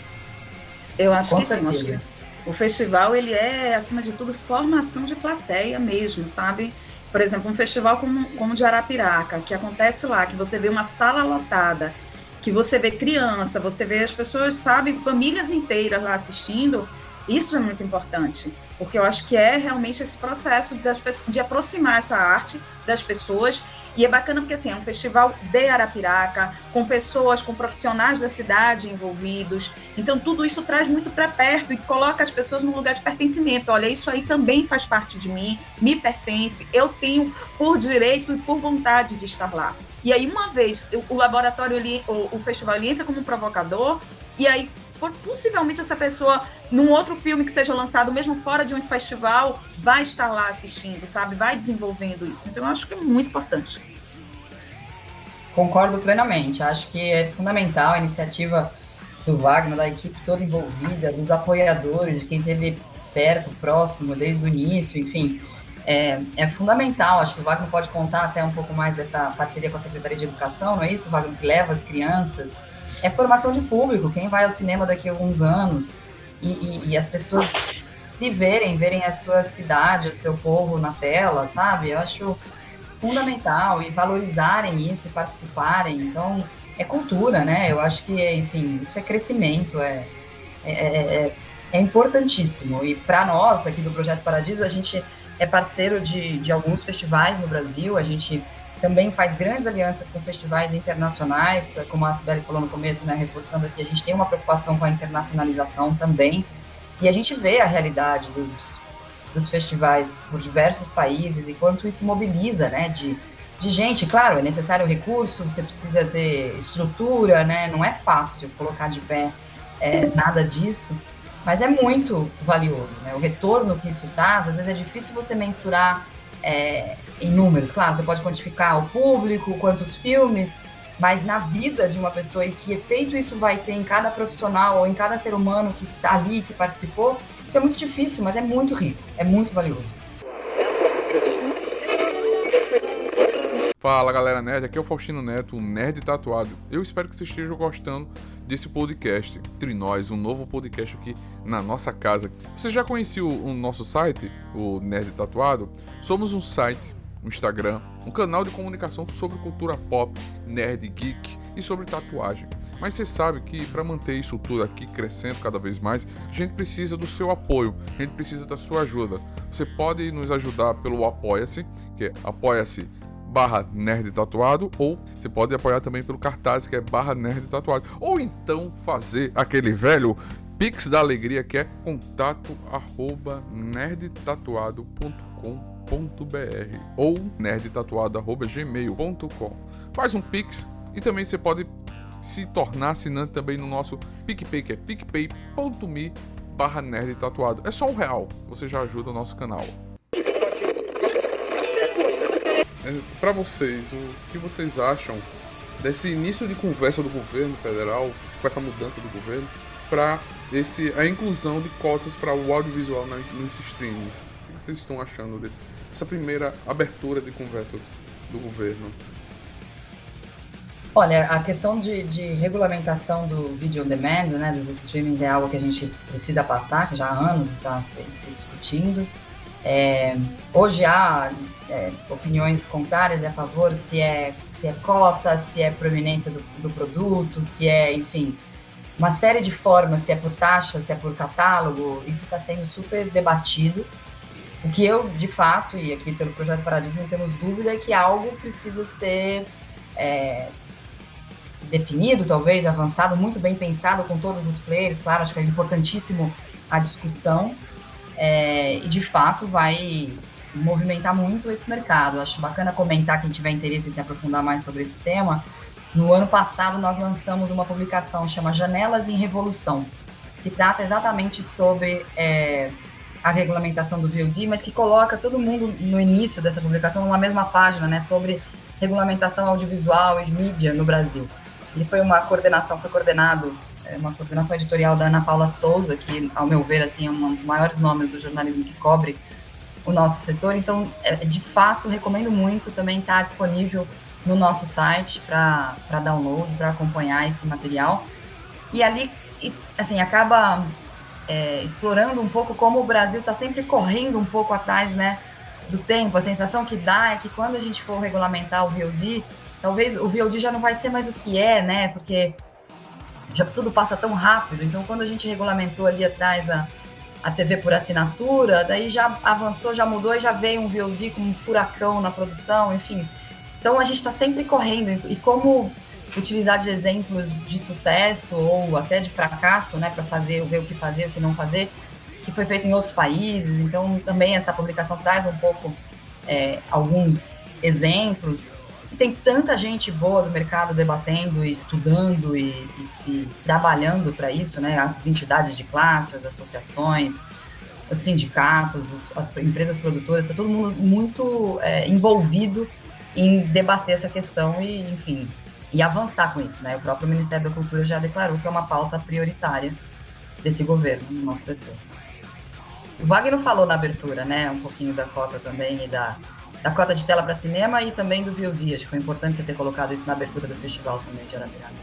Eu acho Com que certeza. sim. Acho que o festival ele é acima de tudo formação de plateia mesmo, sabe? Por exemplo, um festival como, como de Arapiraca, que acontece lá, que você vê uma sala lotada, que você vê criança, você vê as pessoas, sabe, famílias inteiras lá assistindo, isso é muito importante, porque eu acho que é realmente esse processo das, de aproximar essa arte das pessoas e é bacana porque assim, é um festival de Arapiraca, com pessoas, com profissionais da cidade envolvidos. Então tudo isso traz muito para perto e coloca as pessoas num lugar de pertencimento. Olha, isso aí também faz parte de mim, me pertence, eu tenho por direito e por vontade de estar lá. E aí uma vez o laboratório ali, o, o festival ele entra como provocador e aí possivelmente essa pessoa, num outro filme que seja lançado, mesmo fora de um festival, vai estar lá assistindo, sabe? Vai desenvolvendo isso. Então, eu acho que é muito importante. Concordo plenamente. Acho que é fundamental a iniciativa do Wagner, da equipe toda envolvida, dos apoiadores, de quem esteve perto, próximo, desde o início, enfim. É, é, fundamental. Acho que o Wagner pode contar até um pouco mais dessa parceria com a Secretaria de Educação, não é isso, Wagner? Que leva as crianças é formação de público. Quem vai ao cinema daqui a alguns anos e, e, e as pessoas se verem, verem a sua cidade, o seu povo na tela, sabe? Eu acho fundamental e valorizarem isso e participarem. Então, é cultura, né? Eu acho que, enfim, isso é crescimento, é, é, é, é importantíssimo. E para nós, aqui do Projeto Paradiso, a gente é parceiro de, de alguns festivais no Brasil, a gente também faz grandes alianças com festivais internacionais, como a Sibeli falou no começo, né, reforçando aqui, a gente tem uma preocupação com a internacionalização também, e a gente vê a realidade dos, dos festivais por diversos países e quanto isso mobiliza, né, de, de gente, claro, é necessário recurso, você precisa ter estrutura, né, não é fácil colocar de pé é, nada disso, mas é muito valioso, né, o retorno que isso traz, às vezes é difícil você mensurar é, em números. Claro, você pode quantificar o público, quantos filmes, mas na vida de uma pessoa e que efeito isso vai ter em cada profissional ou em cada ser humano que está ali, que participou, isso é muito difícil, mas é muito rico, é muito valioso. Fala galera nerd, aqui é o Faustino Neto, o Nerd Tatuado. Eu espero que vocês estejam gostando desse podcast, Entre Nós, um novo podcast aqui na nossa casa. Você já conhecia o nosso site, o Nerd Tatuado? Somos um site, um Instagram, um canal de comunicação sobre cultura pop, nerd, geek e sobre tatuagem. Mas você sabe que para manter isso tudo aqui crescendo cada vez mais, a gente precisa do seu apoio, a gente precisa da sua ajuda. Você pode nos ajudar pelo Apoia-se, que é apoia-se barra nerd tatuado, ou você pode apoiar também pelo cartaz que é barra nerd tatuado, ou então fazer aquele velho Pix da Alegria que é contato arroba ou nerdtatuado arroba gmail.com. Faz um Pix e também você pode se tornar assinante também no nosso PicPay, que é picpay.me barra nerd tatuado. É só um real, você já ajuda o nosso canal. É, para vocês, o que vocês acham desse início de conversa do governo federal, com essa mudança do governo, para esse a inclusão de cotas para o audiovisual nos streams? Que vocês estão achando desse, dessa primeira abertura de conversa do governo? Olha, a questão de, de, regulamentação do vídeo on demand, né, dos streamings, é algo que a gente precisa passar, que já há anos está se, se discutindo. É, hoje há é, opiniões contrárias e a favor, se é, se é cota, se é proeminência do, do produto, se é, enfim, uma série de formas, se é por taxa, se é por catálogo, isso está sendo super debatido. O que eu, de fato, e aqui pelo Projeto Paradiso não temos dúvida, é que algo precisa ser é, definido, talvez, avançado, muito bem pensado com todos os players. Claro, acho que é importantíssimo a discussão, é, e de fato vai movimentar muito esse mercado. Acho bacana comentar quem tiver interesse em se aprofundar mais sobre esse tema. No ano passado nós lançamos uma publicação chama Janelas em Revolução, que trata exatamente sobre é, a regulamentação do VOD, mas que coloca todo mundo no início dessa publicação numa mesma página, né, sobre regulamentação audiovisual e mídia no Brasil. Ele foi uma coordenação, foi coordenado é uma coordenação editorial da Ana Paula Souza, que, ao meu ver, assim, é um dos maiores nomes do jornalismo que cobre o nosso setor. Então, é, de fato, recomendo muito. Também está disponível no nosso site para download, para acompanhar esse material. E ali, assim, acaba é, explorando um pouco como o Brasil está sempre correndo um pouco atrás, né, do tempo. A sensação que dá é que quando a gente for regulamentar o VOD, talvez o VOD já não vai ser mais o que é, né, porque já tudo passa tão rápido. Então, quando a gente regulamentou ali atrás a, a TV por assinatura, daí já avançou, já mudou e já veio um VOD com um furacão na produção, enfim. Então, a gente está sempre correndo. E como utilizar de exemplos de sucesso ou até de fracasso, né, para fazer, ver o que fazer, o que não fazer, que foi feito em outros países. Então, também essa publicação traz um pouco é, alguns exemplos e tem tanta gente boa do mercado debatendo e estudando e, e, e trabalhando para isso, né? As entidades de classe, as associações, os sindicatos, os, as empresas produtoras, está todo mundo muito é, envolvido em debater essa questão e, enfim, e avançar com isso, né? O próprio Ministério da Cultura já declarou que é uma pauta prioritária desse governo no nosso setor. O Wagner falou na abertura, né, um pouquinho da cota também e da da cota de tela para cinema e também do. Acho que foi importante você ter colocado isso na abertura do festival também de Arapiraca.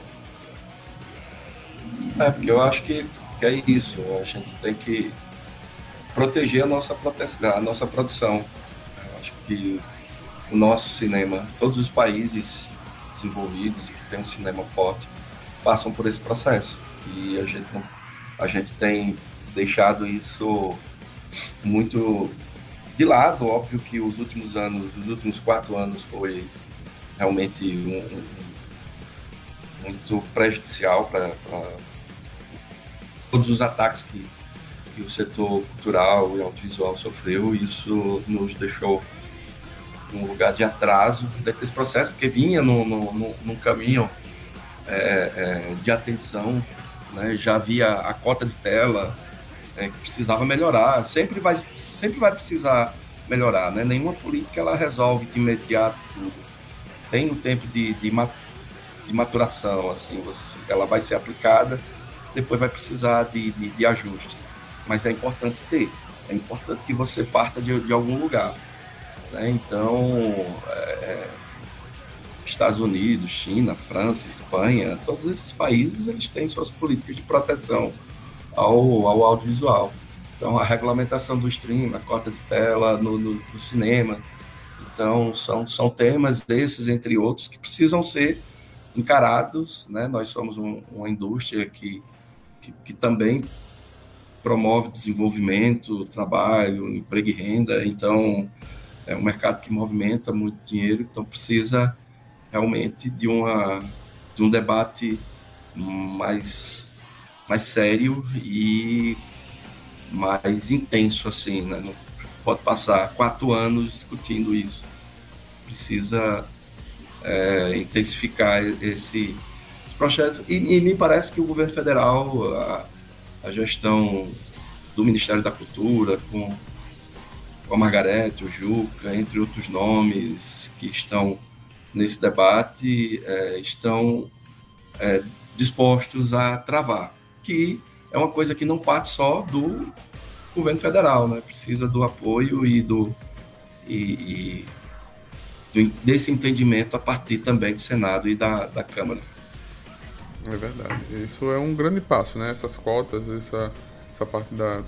É, porque eu acho que, que é isso. A gente tem que proteger a nossa, prote... a nossa produção. Eu acho que o nosso cinema, todos os países desenvolvidos e que têm um cinema forte, passam por esse processo. E a gente, a gente tem deixado isso muito de lado, óbvio que os últimos anos, os últimos quatro anos foi realmente um, um, muito prejudicial para todos os ataques que, que o setor cultural e audiovisual sofreu. E isso nos deixou num lugar de atraso desse processo, porque vinha no, no, no, num caminho é, é, de atenção, né? já havia a cota de tela, é, que precisava melhorar. Sempre vai, sempre vai precisar melhorar, né? Nenhuma política ela resolve de imediato tudo. Tem um tempo de, de, de maturação, assim, você, ela vai ser aplicada, depois vai precisar de, de, de ajustes. Mas é importante ter, é importante que você parta de, de algum lugar. Né? Então, é, é Estados Unidos, China, França, Espanha, todos esses países eles têm suas políticas de proteção ao, ao audiovisual. Então, a regulamentação do stream, a cota de tela no, no, no cinema. Então, são, são temas desses, entre outros, que precisam ser encarados. Né? Nós somos um, uma indústria que, que, que, também promove desenvolvimento, trabalho, emprego e renda. Então, é um mercado que movimenta muito dinheiro, então precisa realmente de, uma, de um debate mais mais sério e mais intenso, assim, né? Não pode passar quatro anos discutindo isso. Precisa é, intensificar esse, processo. E, e, me parece que o governo federal, a, a gestão do Ministério da Cultura, com, com a Margarete, o Juca, entre outros nomes que estão nesse debate, é, estão é, dispostos a travar que é uma coisa que não parte só do governo federal, né? Precisa do apoio e do e, e desse entendimento a partir também do Senado e da, da Câmara. É verdade. Isso é um grande passo, né? Essas cotas, essa, essa parte da,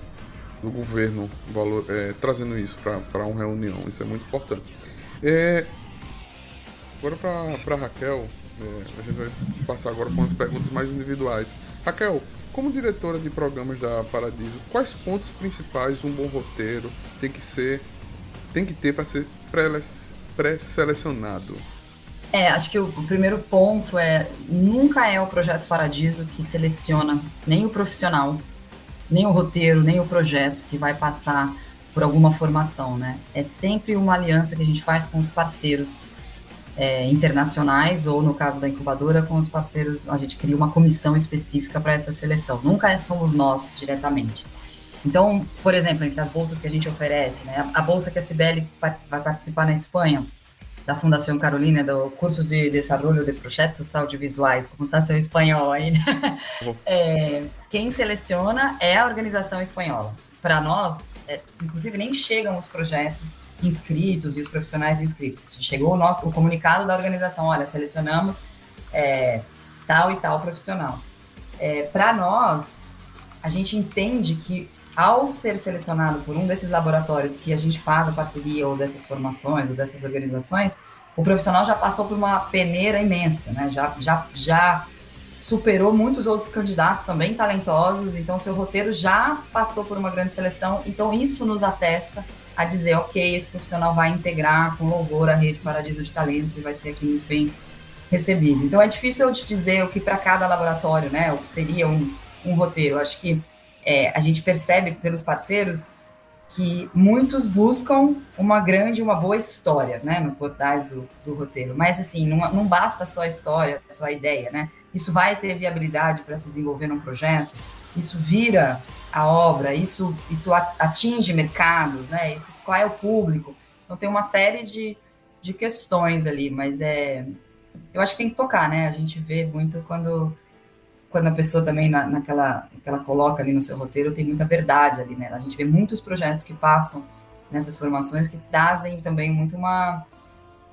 do governo valor, é, trazendo isso para uma reunião. Isso é muito importante. É, agora para Raquel, é, a gente vai passar agora com as perguntas mais individuais. Raquel, como diretora de programas da Paradiso, quais pontos principais um bom roteiro tem que ser, tem que ter para ser pré-selecionado? É, acho que o, primeiro ponto é nunca é o projeto Paradiso que seleciona nem o profissional, nem o roteiro, nem o projeto que vai passar por alguma formação, né? É sempre uma aliança que a gente faz com os parceiros é, internacionais ou, no caso da incubadora, com os parceiros, a gente cria uma comissão específica para essa seleção. Nunca somos nós diretamente. Então, por exemplo, entre as bolsas que a gente oferece, né, a bolsa que a Cibele vai participar na Espanha, da Fundação Carolina, do curso de Desenvolvimento de Projetos Audiovisuais, como está seu espanhol aí, né? é, quem seleciona é a organização espanhola. para nós, é, inclusive nem chegam os projetos inscritos e os profissionais inscritos. Chegou o nosso o comunicado da organização, olha, selecionamos é, tal e tal profissional. É, para nós, a gente entende que ao ser selecionado por um desses laboratórios que a gente faz a parceria ou dessas formações ou dessas organizações, o profissional já passou por uma peneira imensa, né? Já, já, já superou muitos outros candidatos também talentosos, então seu roteiro já passou por uma grande seleção, então isso nos atesta a dizer, ok, esse profissional vai integrar com louvor a rede Paradiso de Talentos e vai ser aqui muito bem recebido. Então é difícil eu te dizer o que para cada laboratório, né, seria um, um roteiro. Acho que é, a gente percebe pelos parceiros que muitos buscam uma grande, uma boa história, né, no por trás do, do roteiro. Mas assim, não, não basta só a história, só a ideia, né? Isso vai ter viabilidade para se desenvolver num projeto. Isso vira a obra. Isso, isso atinge mercados, né? Isso, qual é o público? Então tem uma série de, de questões ali, mas é, eu acho que tem que tocar, né? A gente vê muito quando quando a pessoa também na, naquela que ela coloca ali no seu roteiro tem muita verdade ali, né? A gente vê muitos projetos que passam nessas formações que trazem também muito uma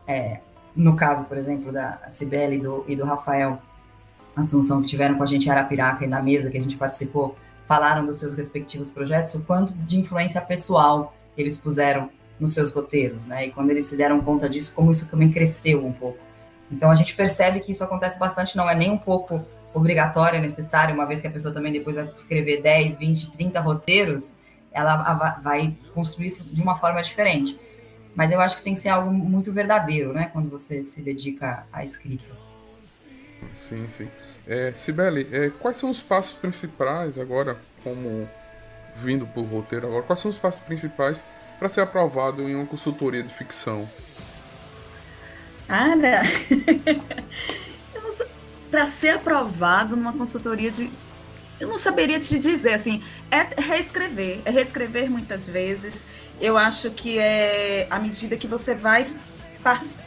é, no caso, por exemplo, da Cibele e do, e do Rafael Assunção que tiveram com a gente Arapiraca e na mesa que a gente participou, falaram dos seus respectivos projetos, o quanto de influência pessoal eles puseram nos seus roteiros, né? E quando eles se deram conta disso, como isso também cresceu um pouco. Então a gente percebe que isso acontece bastante, não é nem um pouco obrigatório, é necessário, uma vez que a pessoa também depois vai escrever 10, 20, 30 roteiros, ela vai construir isso de uma forma diferente. Mas eu acho que tem que ser algo muito verdadeiro, né, quando você se dedica à escrita. Sim, sim. É, Sibeli, é, quais são os passos principais agora, como vindo por roteiro agora, quais são os passos principais para ser aprovado em uma consultoria de ficção? Ana, para ser aprovado numa consultoria de. Eu não saberia te dizer, assim, é reescrever, é reescrever muitas vezes. Eu acho que é à medida que você vai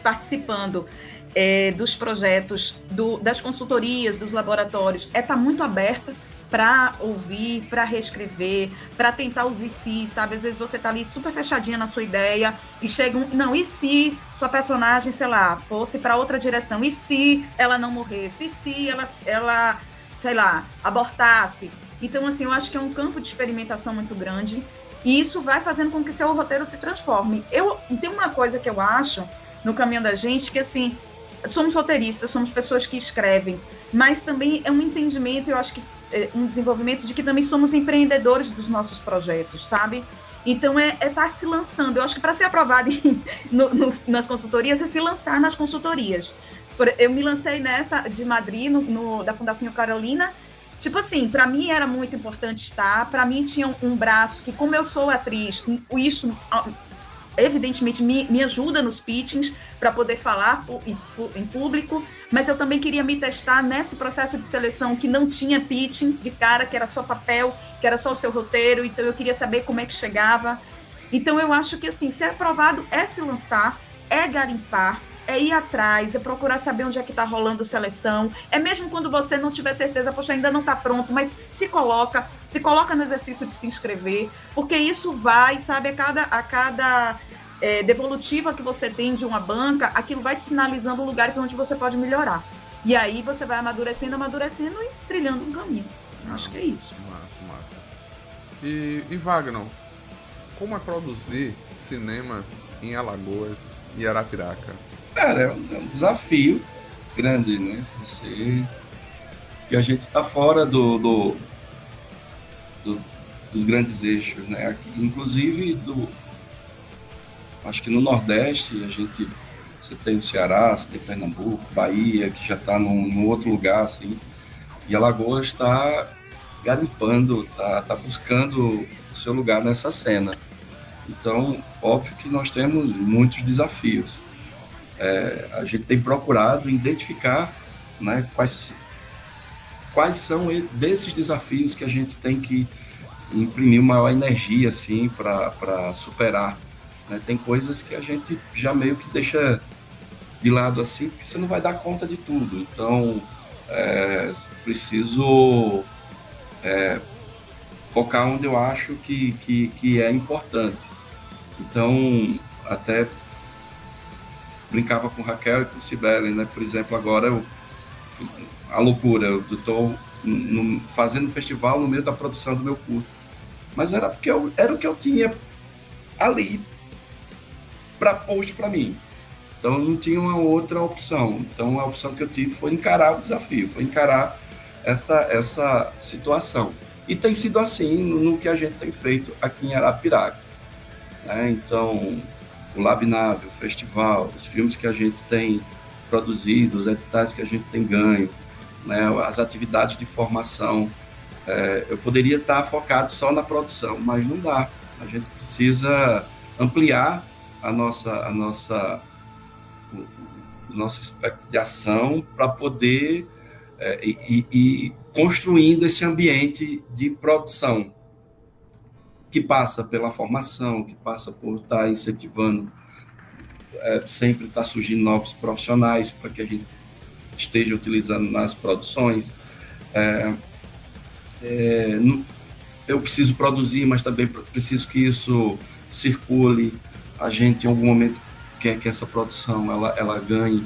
participando é, dos projetos, do, das consultorias, dos laboratórios, é estar tá muito aberta para ouvir, para reescrever, para tentar os e se, sabe? Às vezes você tá ali super fechadinha na sua ideia e chega um, não, e se sua personagem, sei lá, fosse para outra direção? E se ela não morresse? E se ela, ela, sei lá, abortasse? Então, assim, eu acho que é um campo de experimentação muito grande e isso vai fazendo com que seu roteiro se transforme. Eu tem uma coisa que eu acho no caminho da gente que assim, somos roteiristas, somos pessoas que escrevem, mas também é um entendimento, eu acho que um desenvolvimento de que também somos empreendedores dos nossos projetos, sabe? Então é estar é tá se lançando. Eu acho que para ser aprovado em, no, nas consultorias é se lançar nas consultorias. Eu me lancei nessa de Madrid, no da Fundação Carolina. Tipo assim, para mim era muito importante estar. Para mim tinha um, um braço que, como eu sou atriz, isso evidentemente me, me ajuda nos pitchings para poder falar em, em público, mas eu também queria me testar nesse processo de seleção que não tinha pitching de cara, que era só papel, que era só o seu roteiro, então eu queria saber como é que chegava. Então eu acho que assim, ser aprovado é se lançar, é garimpar, é ir atrás, é procurar saber onde é que está rolando seleção. É mesmo quando você não tiver certeza, poxa, ainda não está pronto, mas se coloca, se coloca no exercício de se inscrever, porque isso vai, sabe, a cada, a cada é, devolutiva que você tem de uma banca, aquilo vai te sinalizando lugares onde você pode melhorar. E aí você vai amadurecendo, amadurecendo e trilhando um caminho. Eu acho que é isso. Massa, massa. E, e Wagner, como é produzir cinema em Alagoas e Arapiraca? Cara, é um, é um desafio grande, né? Você. Que a gente está fora do, do, do, dos grandes eixos, né? Aqui, inclusive do. Acho que no Nordeste a gente. Você tem o Ceará, você tem Pernambuco, Bahia, que já está num, num, outro lugar, assim. E Alagoas está garimpando, está tá buscando o seu lugar nessa cena. Então, óbvio que nós temos muitos desafios é, a gente tem procurado identificar né, quais, quais são desses desafios que a gente tem que imprimir maior energia assim para superar. Né? Tem coisas que a gente já meio que deixa de lado assim, porque você não vai dar conta de tudo. Então, é, preciso é, focar onde eu acho que, que, que é importante. Então, até brincava com Raquel e com Sibeli, né? Por exemplo, agora eu, a loucura, eu estou fazendo festival no meio da produção do meu curso. Mas era porque eu, era o que eu tinha ali para post para mim. Então não tinha uma outra opção. Então a opção que eu tive foi encarar o desafio, foi encarar essa essa situação. E tem sido assim no que a gente tem feito aqui em Arapiraca. Né? Então, o Labnave, o festival, os filmes que a gente tem produzido, os editais que a gente tem ganho, né? as atividades de formação. É, eu poderia estar focado só na produção, mas não dá. A gente precisa ampliar a nossa, a nossa, o, nosso espectro de ação para poder é, e, e construindo esse ambiente de produção que passa pela formação, que passa por estar incentivando, é, sempre está surgindo novos profissionais para que a gente esteja utilizando nas produções. É, é, eu preciso produzir, mas também preciso que isso circule. A gente, em algum momento, quer que essa produção ela, ela ganhe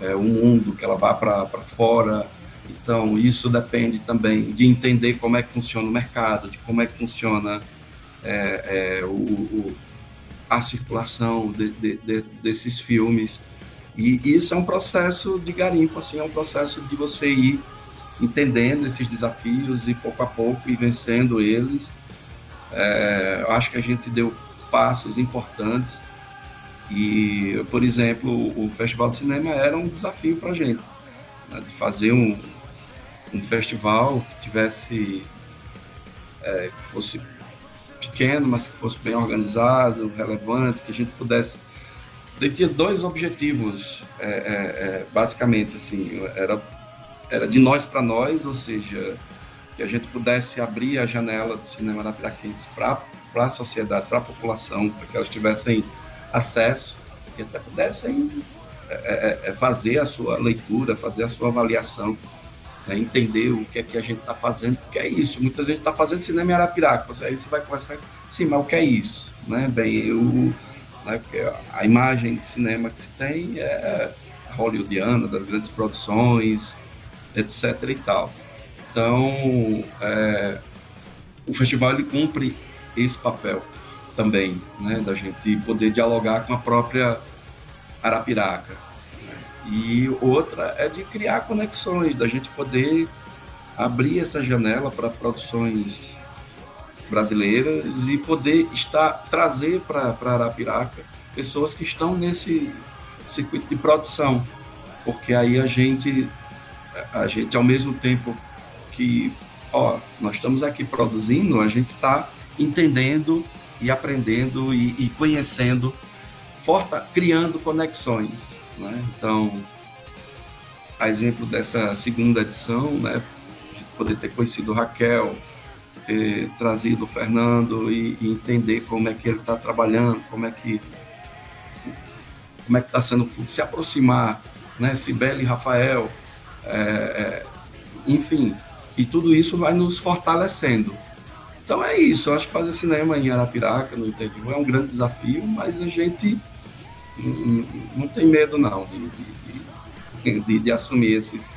é, o mundo, que ela vá para fora, então, isso depende também de entender como é que funciona o mercado, de como é que funciona é, é, o, o, a circulação de, de, de, desses filmes. E isso é um processo de garimpo, assim, é um processo de você ir entendendo esses desafios e pouco a pouco ir vencendo eles. É, eu acho que a gente deu passos importantes e, por exemplo, o Festival de Cinema era um desafio para a gente, né, de fazer um, um festival que tivesse é, que fosse pequeno, mas que fosse bem organizado, relevante, que a gente pudesse. Ele tinha dois objetivos, é, é, é basicamente, assim, era, era de nós para nós, ou seja, que a gente pudesse abrir a janela do cinema da Piraquense para a sociedade, para a população, para que elas tivessem acesso e até pudessem é, é, fazer a sua leitura, fazer a sua avaliação né, entender o que é que a gente está fazendo, porque é isso. Muitas vezes está fazendo cinema em Arapiraca, aí você vai conversar, sim, mas o que é isso? Né? Bem, eu, né, a imagem de cinema que se tem é hollywoodiana, das grandes produções, etc. e tal. Então, é, o festival ele cumpre esse papel também, né, da gente poder dialogar com a própria Arapiraca, e outra é de criar conexões, da gente poder abrir essa janela para produções brasileiras e poder estar trazer para Arapiraca pessoas que estão nesse circuito de produção, porque aí a gente a gente ao mesmo tempo que ó nós estamos aqui produzindo, a gente está entendendo e aprendendo e, e conhecendo, forta, criando conexões né? Então, a exemplo dessa segunda edição, né, de poder ter conhecido o Raquel, ter trazido o Fernando e, e entender como é que ele está trabalhando, como é que como é que está sendo se aproximar, né, Sibeli e Rafael, é, é, enfim, e tudo isso vai nos fortalecendo. Então é isso, eu acho que fazer cinema em Arapiraca, no interior, é um grande desafio, mas a gente não, tem medo não de, de, de, assumir esses,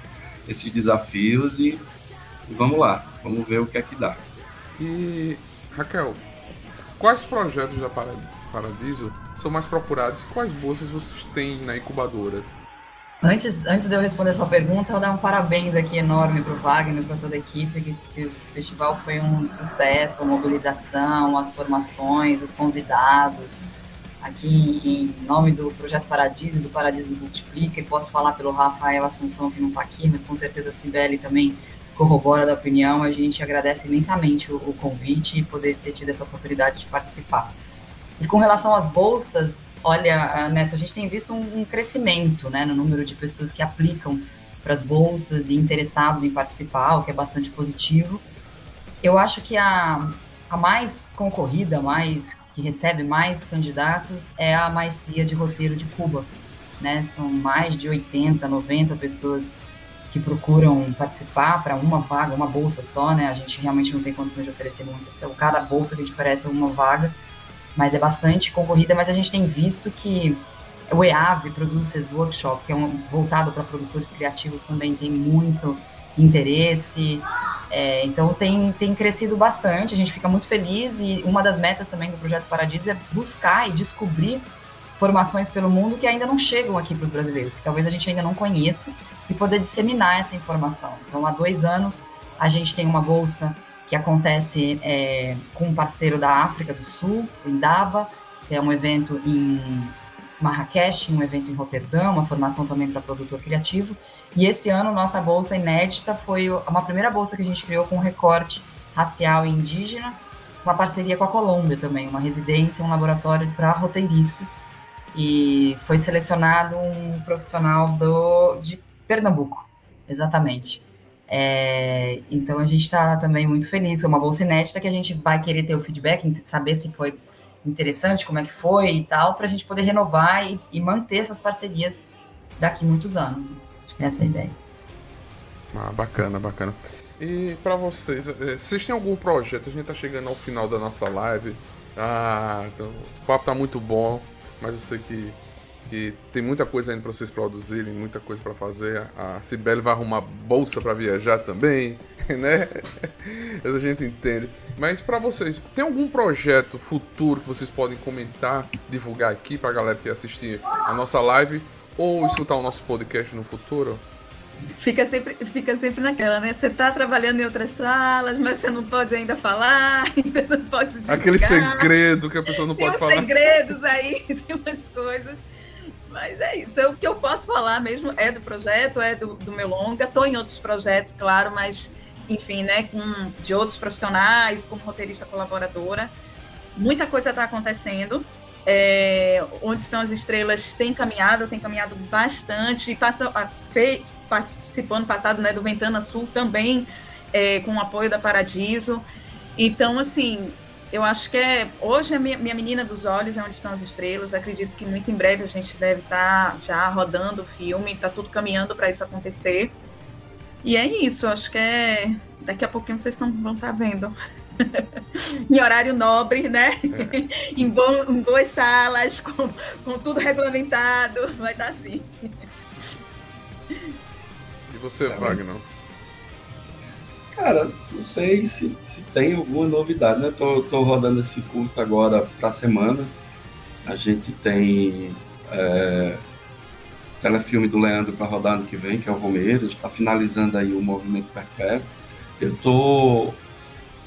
esses desafios e, e vamos lá, vamos ver o que é que dá. E Raquel, quais projetos da Paradiso são mais procurados? Quais bolsas vocês têm na incubadora? Antes, antes de eu responder sua pergunta, eu vou dar um parabéns aqui enorme para o Wagner, para toda a equipe, que, que, o festival foi um sucesso, a mobilização, as formações, os convidados, aqui em nome do Projeto Paradiso, do Paradiso Multiplica, e posso falar pelo Rafael Assunção, que não está aqui, mas com certeza a Cibele também corrobora da opinião. A gente agradece imensamente o, o, convite e poder ter tido essa oportunidade de participar. E com relação às bolsas, olha, Neto, a gente tem visto um, um crescimento né, no número de pessoas que aplicam para as bolsas e interessados em participar, o que é bastante positivo. Eu acho que a, a mais concorrida, mais que recebe mais candidatos é a maestria de roteiro de Cuba. Né? São mais de 80, 90 pessoas que procuram participar para uma vaga, uma bolsa só, né? A gente realmente não tem condições de oferecer muitas, então cada bolsa que a gente oferece é uma vaga, mas é bastante concorrida, mas a gente tem visto que o EAV Producers Workshop, que é um, voltado para produtores criativos, também tem muito interesse. É, então tem, tem crescido bastante, a gente fica muito feliz e uma das metas também do Projeto Paradiso é buscar e descobrir formações pelo mundo que ainda não chegam aqui para os brasileiros, que talvez a gente ainda não conheça e poder disseminar essa informação. Então, há dois anos, a gente tem uma bolsa que acontece é, com um parceiro da África do Sul, o Indaba, que é um evento em Marrakech, um evento em Roterdã, uma formação também para produtor criativo. E esse ano, nossa bolsa inédita foi uma primeira bolsa que a gente criou com recorte racial e indígena, uma parceria com a Colômbia também, uma residência, um laboratório para roteiristas. E foi selecionado um profissional do, de Pernambuco, exatamente. É, então a gente está também muito feliz, com uma bolsa inédita que a gente vai querer ter o feedback, saber se foi interessante, como é que foi e tal, para a gente poder renovar e, e, manter essas parcerias daqui muitos anos. Essa é a ideia. Ah, bacana, bacana. E para vocês, eh, vocês têm algum projeto? A gente está chegando ao final da nossa live. Ah, então, o papo tá muito bom, mas eu sei que que tem muita coisa ainda para vocês produzirem, muita coisa para fazer. A Cibele vai arrumar bolsa para viajar também, né? Essa a gente entende. Mas para vocês, tem algum projeto futuro que vocês podem comentar, divulgar aqui para a galera que assistir a nossa live ou escutar o nosso podcast no futuro? Fica sempre, fica sempre naquela, né? Você está trabalhando em outras salas, mas você não pode ainda falar, ainda não pode se divulgar. Aquele segredo que a pessoa não tem pode falar. Tem segredos aí, tem umas coisas mas é isso. É o que eu posso falar mesmo é do projeto, é do, do meu longa. Estou em outros projetos, claro, mas, enfim, né, com, de outros profissionais, como roteirista colaboradora. Muita coisa está acontecendo. É, onde estão as estrelas tem caminhado, tem caminhado bastante. Passa, a, fei, participou ano passado né, do Ventana Sul também, é, com o apoio da Paradiso. Então, assim, eu acho que é hoje é minha, minha menina dos olhos é onde estão as estrelas. Acredito que muito em breve a gente deve estar tá já rodando o filme, está tudo caminhando para isso acontecer. E é isso, acho que é daqui a pouquinho vocês estão, vão estar tá vendo. em horário nobre, né? É. em, bom, em boas salas, com, com tudo regulamentado, vai estar tá assim. E você, tá Wagner? Cara, não sei se, se tem alguma novidade, né? Tô, tô rodando esse curto agora pra semana. A gente tem é, telefilme do Leandro para rodar ano que vem, que é o Romero. Está finalizando aí o Movimento Perpétuo. Eu tô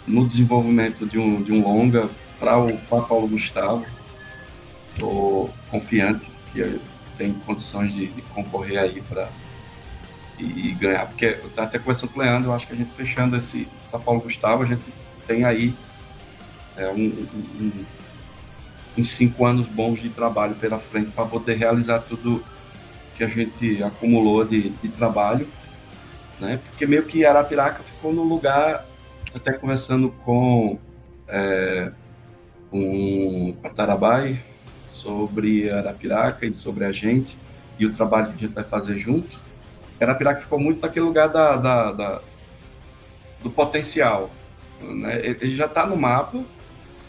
no desenvolvimento de um, de um longa para o pra Paulo Gustavo. Tô confiante que tem condições de, de concorrer aí para e, ganhar. Porque eu até conversando com o Leandro, eu acho que a gente fechando esse São Paulo Gustavo, a gente tem aí é, um, um, uns cinco anos bons de trabalho pela frente para poder realizar tudo que a gente acumulou de, de trabalho. Né? Porque meio que Arapiraca ficou no lugar, até conversando com é, um, Tarabai sobre Arapiraca e sobre a gente e o trabalho que a gente vai fazer junto. Arapiraca ficou muito naquele lugar da, da, da do potencial. Né? Ele já está no mapa,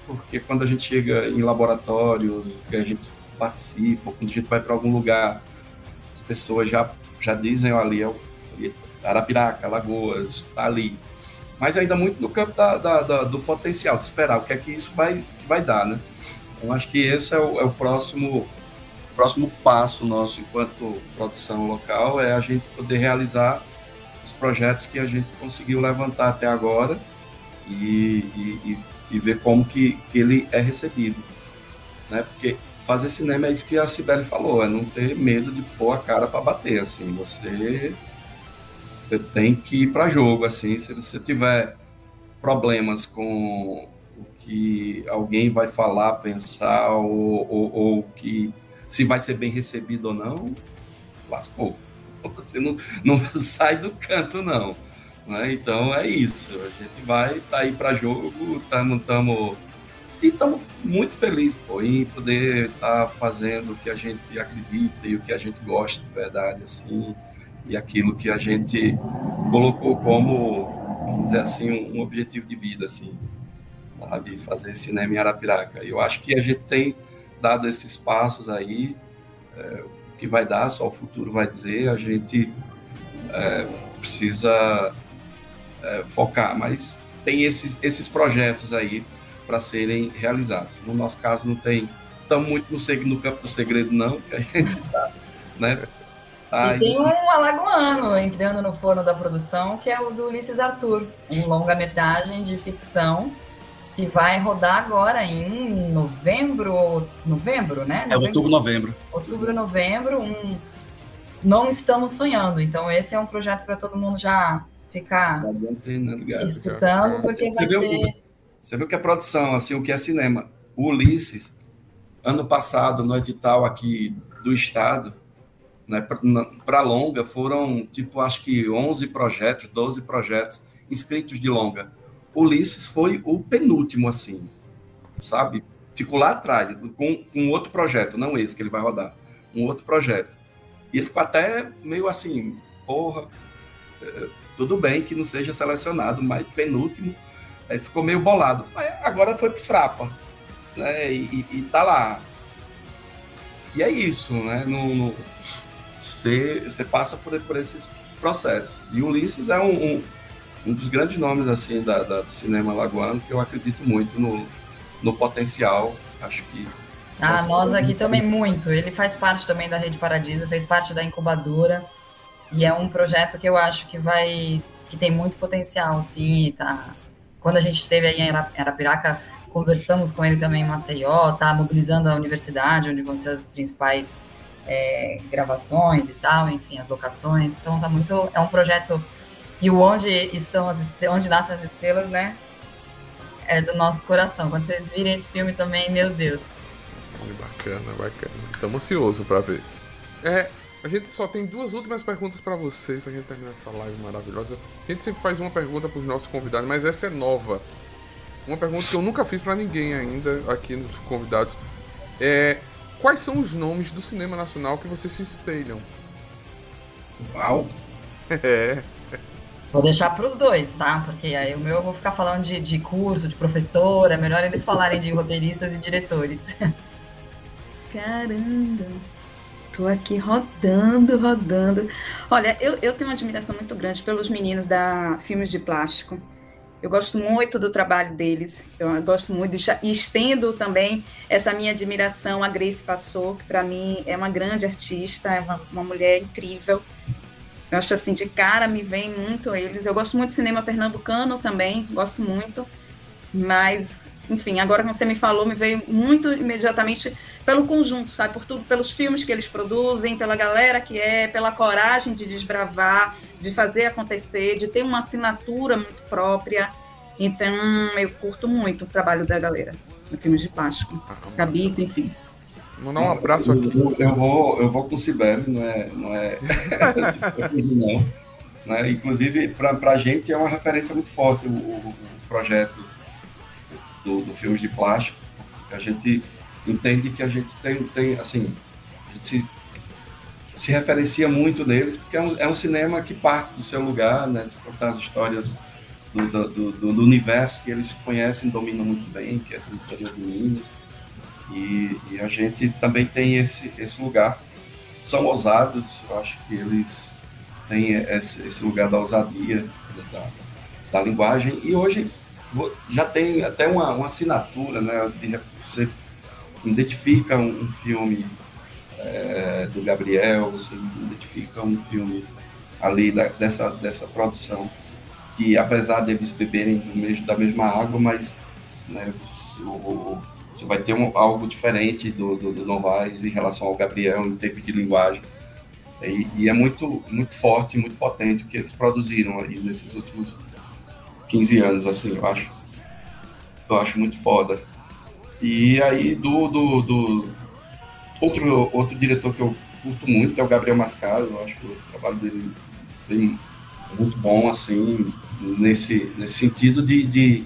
porque quando a gente chega em laboratórios, que a gente participa, quando a gente vai para algum lugar, as pessoas já, já dizem, olha, ali é o Arapiraca, Lagoas, está ali. Mas ainda muito no campo da, da, da, do potencial, de esperar o que é que isso vai, vai dar, né? Eu acho que esse é o, é o próximo próximo passo nosso enquanto produção local é a gente poder realizar os projetos que a gente conseguiu levantar até agora e, e, e ver como que, que ele é recebido. Né? Porque fazer cinema é isso que a Sibeli falou, é não ter medo de pôr a cara para bater, assim, você você tem que ir para jogo, assim, se você tiver problemas com o que alguém vai falar, pensar ou, ou que se vai ser bem recebido ou não, lascou. Você não, não sai do canto, não. Né? Então é isso. A gente vai tá aí para jogo, estamos tamo, e estamos muito felizes pô, em poder estar tá fazendo o que a gente acredita e o que a gente gosta de verdade, assim, e aquilo que a gente colocou como, vamos dizer assim, um objetivo de vida, assim, sabe? Fazer cinema em Arapiraca. Eu acho que a gente tem dado esses passos aí, é, o que vai dar, só o futuro vai dizer, a gente é, precisa é, focar, mas tem esses, esses projetos aí para serem realizados. No nosso caso, não tem, estamos muito no, no campo do segredo, não, que a gente está, né? Aí... E tem um alagoano entrando no forno da produção, que é o do Ulisses Arthur, um longa-metragem de ficção que vai rodar agora em novembro, novembro, né? É novembro, é outubro, novembro. Outubro, novembro, um Não Estamos Sonhando. Então esse é um projeto para todo mundo já ficar tá né, escutando, porque vai você ser... Viu, você viu que a produção, assim, o que é cinema, o Ulisses, ano passado, no edital aqui do Estado, né, para longa, foram, tipo, acho que 11 projetos, 12 projetos inscritos de longa. Ulisses foi o penúltimo, assim, sabe? Ficou lá atrás, com, com outro projeto, não esse que ele vai rodar, um outro projeto. E ele ficou até meio assim, porra, é, tudo bem que não seja selecionado, mas penúltimo, ele ficou meio bolado. Mas agora foi pro Frapa, né? E, e, e tá lá. E é isso, né? Você passa por, por esses processos. E Ulisses é um, um, um dos grandes nomes assim da, da, do cinema lagoano que eu acredito muito no, no potencial. Acho que. Ah, nós aqui também muito. Ele faz parte também da Rede Paradiso, fez parte da incubadora. E é um projeto que eu acho que vai. que tem muito potencial, sim. Tá. Quando a gente esteve aí em Arapiraca, conversamos com ele também em Maceió, tá mobilizando a universidade, onde vão ser as principais é, gravações e tal, enfim, as locações. Então tá muito. É um projeto. E o onde estão as onde nascem as estrelas, né? É do nosso coração. Quando vocês virem esse filme também, meu Deus. Bacana, bacana. Estamos ansiosos para ver. É, a gente só tem duas últimas perguntas para vocês, pra gente terminar essa live maravilhosa. A gente sempre faz uma pergunta para os nossos convidados, mas essa é nova. Uma pergunta que eu nunca fiz para ninguém ainda aqui nos convidados. É, Quais são os nomes do cinema nacional que vocês se espelham? Uau! É. Vou deixar para os dois, tá? Porque aí o meu eu vou ficar falando de, de curso, de professora. É melhor eles falarem de roteiristas e diretores. Caramba! Tô aqui rodando, rodando. Olha, eu, eu tenho uma admiração muito grande pelos meninos da Filmes de Plástico. Eu gosto muito do trabalho deles, eu gosto muito e estendo também essa minha admiração a Grace Passou, que para mim é uma grande artista, é uma, uma, mulher incrível. Eu acho assim, de cara me vem muito eles. Eu gosto muito do cinema pernambucano também, gosto muito, mas enfim, agora que você me falou, me veio muito imediatamente pelo conjunto, sabe? Por tudo, pelos filmes que eles produzem, pela galera que é, pela coragem de desbravar, de fazer acontecer, de ter uma assinatura muito própria. Então, eu curto muito o trabalho da galera no filmes de plástico. Ah, Cabito, enfim. Mandar um abraço aqui. Eu, eu, vou, eu vou com o Sibeli, não é, não é não. Né? Inclusive, para a gente é uma referência muito forte o, o, projeto do, do filmes de plástico. A gente entende que a gente tem, tem assim, a gente se, se referencia muito neles, porque é um, é um cinema que parte do seu lugar, né, de contar as histórias do, do, do, do universo que eles conhecem, dominam muito bem, que é do interior Minas. E, e, a gente também tem esse, esse lugar. São ousados, eu acho que eles têm esse, esse lugar da ousadia, da, da linguagem. E hoje já tem até uma, uma assinatura, né? Você identifica um, filme é, do Gabriel, você identifica um filme ali da, dessa, dessa produção, que apesar deles beberem mesmo, da mesma água, mas né, o, você vai ter um, algo diferente do, do, do Novaes em relação ao Gabriel em termos de linguagem. E, e, é muito, muito forte, muito potente o que eles produziram aí nesses últimos 15 anos, assim, eu acho. Eu acho muito foda. E aí, do, do, do outro, outro diretor que eu curto muito é o Gabriel Mascaro, eu acho o trabalho dele bem, muito bom, assim, nesse, nesse sentido de, de,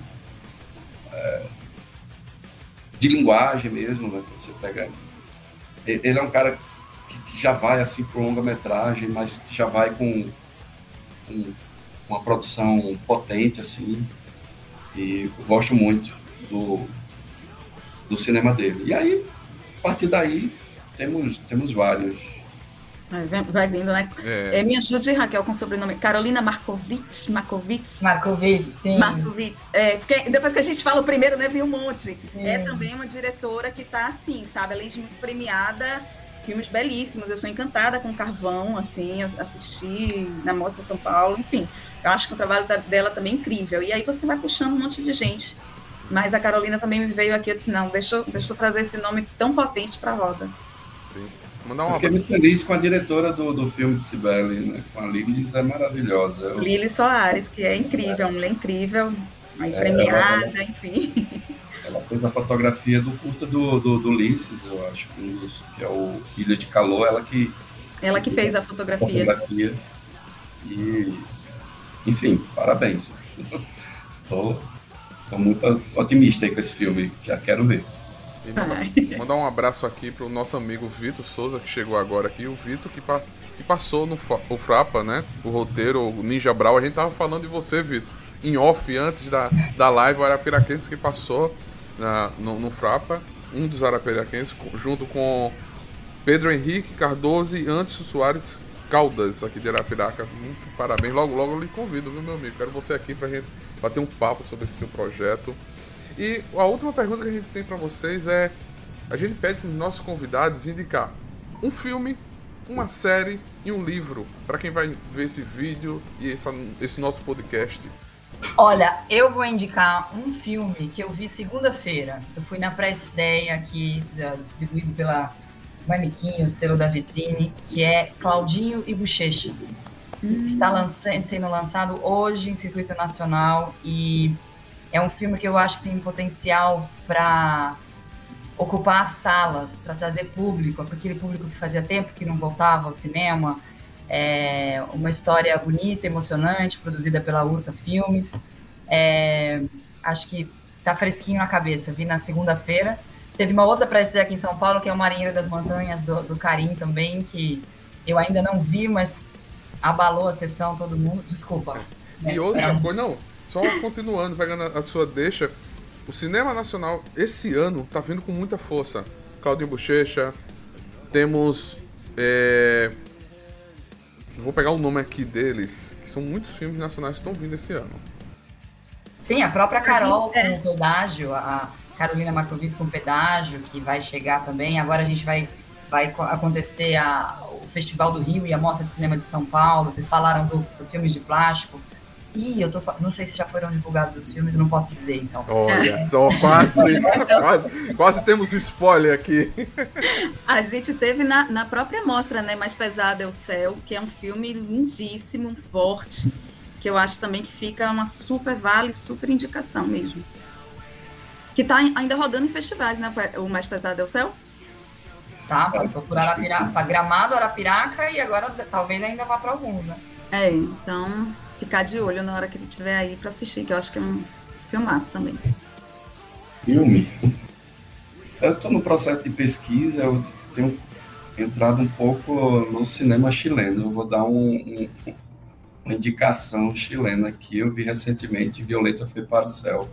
é, de linguagem mesmo, né? Quando você pega. Ele é um cara que, que já vai assim para longa-metragem, mas que já vai com, com uma produção potente, assim. E eu gosto muito do, do cinema dele. E aí, a partir daí, temos, temos vários. Vai vindo, né? É. é me ajude, Raquel, com o sobrenome. Carolina Markovitch. Markovitch. Markovitch, sim. Markovitch. É, porque depois que a gente fala o primeiro, né, vem um monte. É também uma diretora que está assim, sabe? Além de muito premiada, filmes belíssimos. Eu sou encantada com Carvão, assim, assisti na Mostra São Paulo, enfim. Eu acho que o trabalho dela também é incrível. E aí você vai puxando um monte de gente. Mas a Carolina também me veio aqui e disse, não, deixa, eu, deixa eu trazer esse nome tão potente para a roda. Mandar uma... Eu fiquei muito feliz com a diretora do, do filme de Cibele, né? Com a Lilis, é maravilhosa. Eu... Lili Soares, que é incrível, uma mulher incrível, aí é, premiada, ela, enfim. Ela fez a fotografia do curta do, do, do Ulisses, eu acho, que é o Ilha de Calor, ela que... Ela que fez a fotografia. fotografia. E, enfim, parabéns. Tô, tô muito otimista aí com esse filme, já quero ver. E mandar, mandar, um abraço aqui pro nosso amigo Vitor Souza, que chegou agora aqui. O Vitor que, pa, que passou no o Frapa, né? O roteiro, o Ninja Brawl. A gente tava falando de você, Vitor, em off, antes da, da live, o Arapiraquense que passou na, no, no Frapa. Um dos Arapiraquenses, junto com Pedro Henrique Cardoso e Anderson Soares Caldas, aqui de Arapiraca. Muito parabéns. Logo, logo eu lhe convido, viu, meu amigo? Quero você aqui pra gente bater um papo sobre esse seu projeto. E a última pergunta que a gente tem para vocês é: a gente pede para os nossos convidados indicar um filme, uma série e um livro para quem vai ver esse vídeo e essa, esse nosso podcast. Olha, eu vou indicar um filme que eu vi segunda-feira. Eu fui na pré-estreia aqui, distribuído pela Mamiquinho, o selo da vitrine, que é Claudinho e Bochecha. Hum. Está lançando, sendo lançado hoje em circuito nacional e é um filme que eu acho que tem potencial para ocupar as salas, para trazer público, para aquele público que fazia tempo que não voltava ao cinema. É uma história bonita, emocionante, produzida pela Urca Filmes. É, acho que tá fresquinho na cabeça. Vi na segunda-feira. Teve uma outra para aqui em São Paulo, que é o Marinheiro das Montanhas, do, do Carim também, que eu ainda não vi, mas abalou a sessão, todo mundo. Desculpa. E outra é, coisa, não, só continuando, pegando a sua deixa, o cinema nacional esse ano tá vindo com muita força. Claudinho Bochecha, temos. É... Vou pegar o nome aqui deles, que são muitos filmes nacionais que estão vindo esse ano. Sim, a própria Carol a gente, com é. pedágio, a Carolina Markovitz com pedágio, que vai chegar também. Agora a gente vai, vai acontecer a, o Festival do Rio e a Mostra de Cinema de São Paulo. Vocês falaram do, do filmes de plástico. Ih, eu tô não sei se já foram divulgados os filmes, não posso dizer, então. Olha só, quase, quase, quase temos spoiler aqui. A gente teve na, na própria mostra, né, Mais Pesado é o Céu, que é um filme lindíssimo, forte, que eu acho também que fica uma super vale, super indicação mesmo. Que tá ainda rodando em festivais, né, o Mais Pesado é o Céu? Tá, passou por Arapiraca, Gramado, Arapiraca e agora talvez ainda vá para alguns, né? É, então ficar de olho na hora que ele estiver aí para assistir, que eu acho que é um filmaço também. Filme? Eu estou no processo de pesquisa, eu tenho entrado um pouco no cinema chileno. Eu vou dar um, um, uma indicação chilena aqui. Eu vi recentemente Violeta foi para o céu.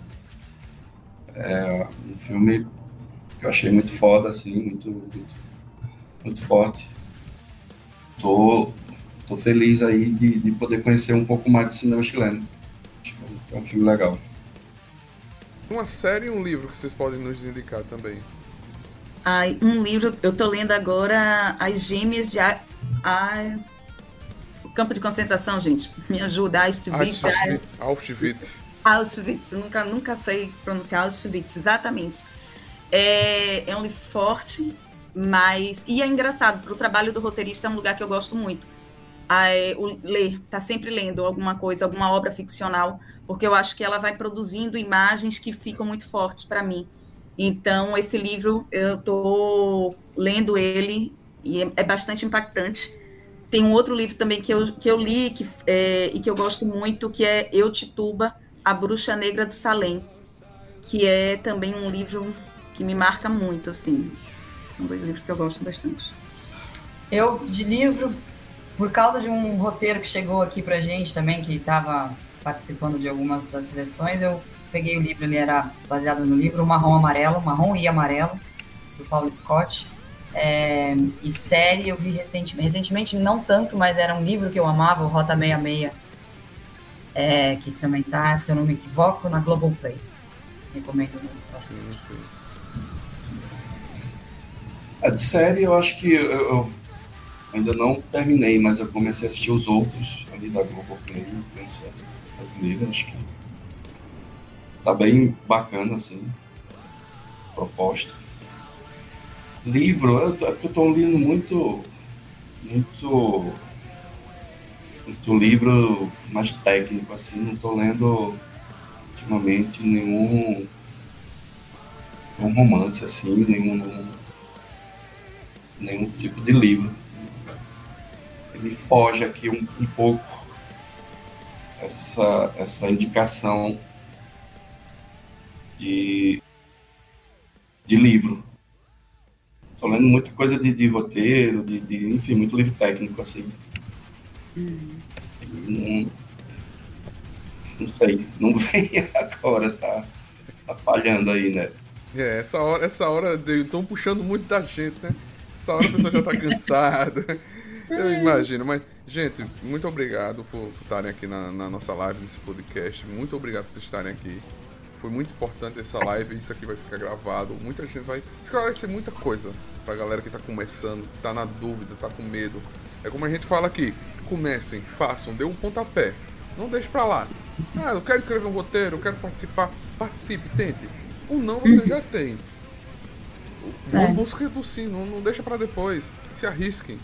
É um filme que eu achei muito foda, assim, muito, muito, muito forte. Tô tô feliz aí de, de poder conhecer um pouco mais do cinema chileno. Acho que é um filme legal. Uma série e um livro que vocês podem nos indicar também. Ai, um livro, eu tô lendo agora As Gêmeas de a, a, o campo de concentração, gente. Me ajuda, Auschwitz. Auschwitz. Auschwitz, nunca, nunca sei pronunciar Auschwitz, exatamente. É, é um livro forte, mas. E é engraçado, para o trabalho do roteirista é um lugar que eu gosto muito a, o, ler, tá sempre lendo alguma coisa, alguma obra ficcional, porque eu acho que ela vai produzindo imagens que ficam muito fortes para mim. Então, esse livro, eu estou lendo ele e é, é, bastante impactante. Tem um outro livro também que eu, que eu li que, é, e que eu gosto muito, que é Eu Tituba, A Bruxa Negra do Salém, que é também um livro que me marca muito, assim. São dois livros que eu gosto bastante. Eu, de livro, por causa de um roteiro que chegou aqui pra gente também, que estava participando de algumas das seleções, eu peguei o livro, ele era baseado no livro Marrom Amarelo, Marrom e Amarelo, do Paulo Scott. É, e série eu vi recentemente, recentemente não tanto, mas era um livro que eu amava, o Rota 66, é, que também tá, se eu não me equivoco, na Globoplay. Recomendo bastante. Sim, sim. A de série eu acho que eu, eu, ainda não terminei, mas eu comecei a assistir os outros ali da Globoplay, pensando brasileira, acho que tá bem bacana, assim, proposta. Livro, eu, é porque eu tô lendo muito, muito, muito livro mais técnico, assim, não tô lendo ultimamente nenhum, nenhum romance, assim, nenhum, nenhum tipo de livro. Ele foge aqui um, um pouco essa, essa indicação de, de livro. Estou lendo muita coisa de, de roteiro, de, de, enfim, muito livro técnico, assim. Não, não sei, não vem agora, tá, tá falhando aí, né? É, essa hora, essa hora estão puxando muito da gente, né? Essa hora a pessoa já tá cansada. Eu imagino, mas, gente, muito obrigado por estarem aqui na, na nossa live, nesse podcast. Muito obrigado por vocês estarem aqui. Foi muito importante essa live, isso aqui vai ficar gravado. Muita gente vai esclarecer muita coisa pra galera que tá começando, que tá na dúvida, tá com medo. É como a gente fala aqui: comecem, façam, dê um pontapé. Não deixe pra lá. Ah, eu quero escrever um roteiro, eu quero participar. Participe, tente. O não você já tem. Vão é. busca do sim, não, não deixa para depois. Se arrisquem.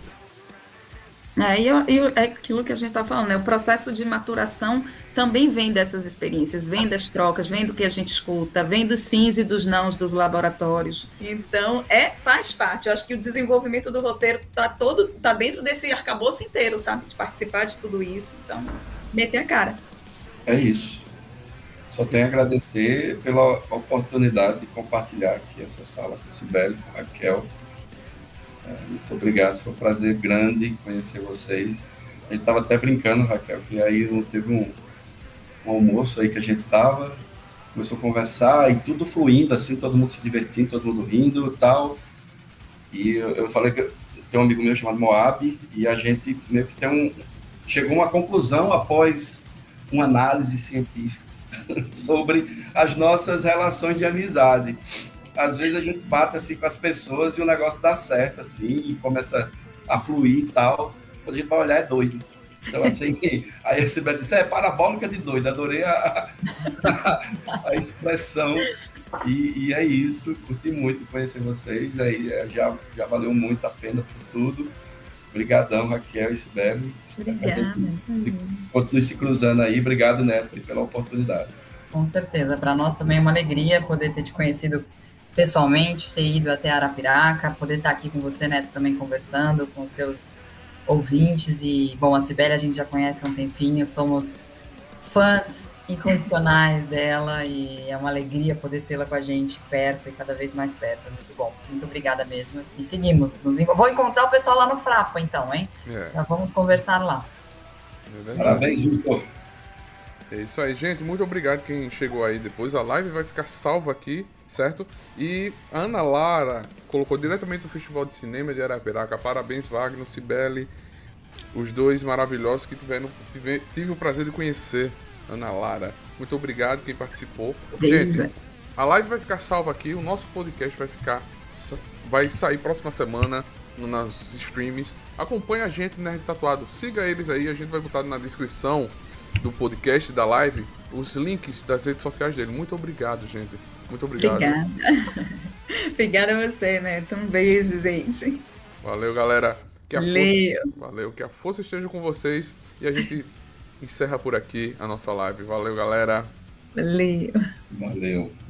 É, e, é aquilo que a gente está falando, né? O processo de maturação também vem dessas experiências, vem das trocas, vem do que a gente escuta, vem dos sims e dos nãos dos laboratórios. Então, é faz parte. Eu acho que o desenvolvimento do roteiro está todo tá dentro desse arcabouço inteiro, sabe? De participar de tudo isso. Então, meter a cara. É isso. Só tenho a agradecer pela oportunidade de compartilhar aqui essa sala com o Sibeli, com Raquel muito obrigado, foi um prazer grande conhecer vocês. A gente estava até brincando, Raquel, que aí teve um, um almoço aí que a gente estava, começou a conversar e tudo fluindo, assim, todo mundo se divertindo, todo mundo rindo e tal. E eu, eu falei que tem um amigo meu chamado Moab e a gente meio que tem um chegou a uma conclusão após uma análise científica sobre as nossas relações de amizade às vezes a gente bate assim com as pessoas e o negócio dá certo, assim, e começa a fluir e tal. Quando a gente vai olhar, é doido. Então, assim, aí a Sibeli disse, é parabólica de doido, adorei a, a, a expressão. E, e, é isso, curti muito conhecer vocês, aí é, já, já valeu muito a pena por tudo. Obrigadão, Raquel e Sibeli. Obrigada. Se, continue se cruzando aí. Obrigado, Neto, pela oportunidade. Com certeza. Para nós também é uma alegria poder ter te conhecido pessoalmente, ter ido até Arapiraca, poder estar aqui com você, Neto, também conversando com seus ouvintes. E, bom, a Sibeli a gente já conhece há um tempinho, somos fãs incondicionais dela e é uma alegria poder tê-la com a gente perto e cada vez mais perto. Muito bom. Muito obrigada mesmo. E seguimos. Nos... Vou encontrar o pessoal lá no Frapa, então, hein? É. Já vamos conversar lá. É Parabéns, Vitor. É isso aí, gente. Muito obrigado quem chegou aí depois. A live vai ficar salva aqui certo? E Ana Lara colocou diretamente do Festival de Cinema de Arapiraca. Parabéns, Wagner, Cibele, os dois maravilhosos que tiveram, tive, tive o prazer de conhecer. Ana Lara, muito obrigado quem participou. Gente, a live vai ficar salva aqui, o nosso podcast vai ficar vai sair próxima semana nas streams. Acompanhe a gente Nerd Tatuado, siga eles aí, a gente vai botar na descrição do podcast da live os links das redes sociais dele. Muito obrigado, gente. Muito obrigado. Obrigada. Obrigada a você, Neto. Um beijo, gente. Valeu, galera. Que a Valeu. Força... Valeu. Que a força esteja com vocês. E a gente encerra por aqui a nossa live. Valeu, galera. Valeu. Valeu.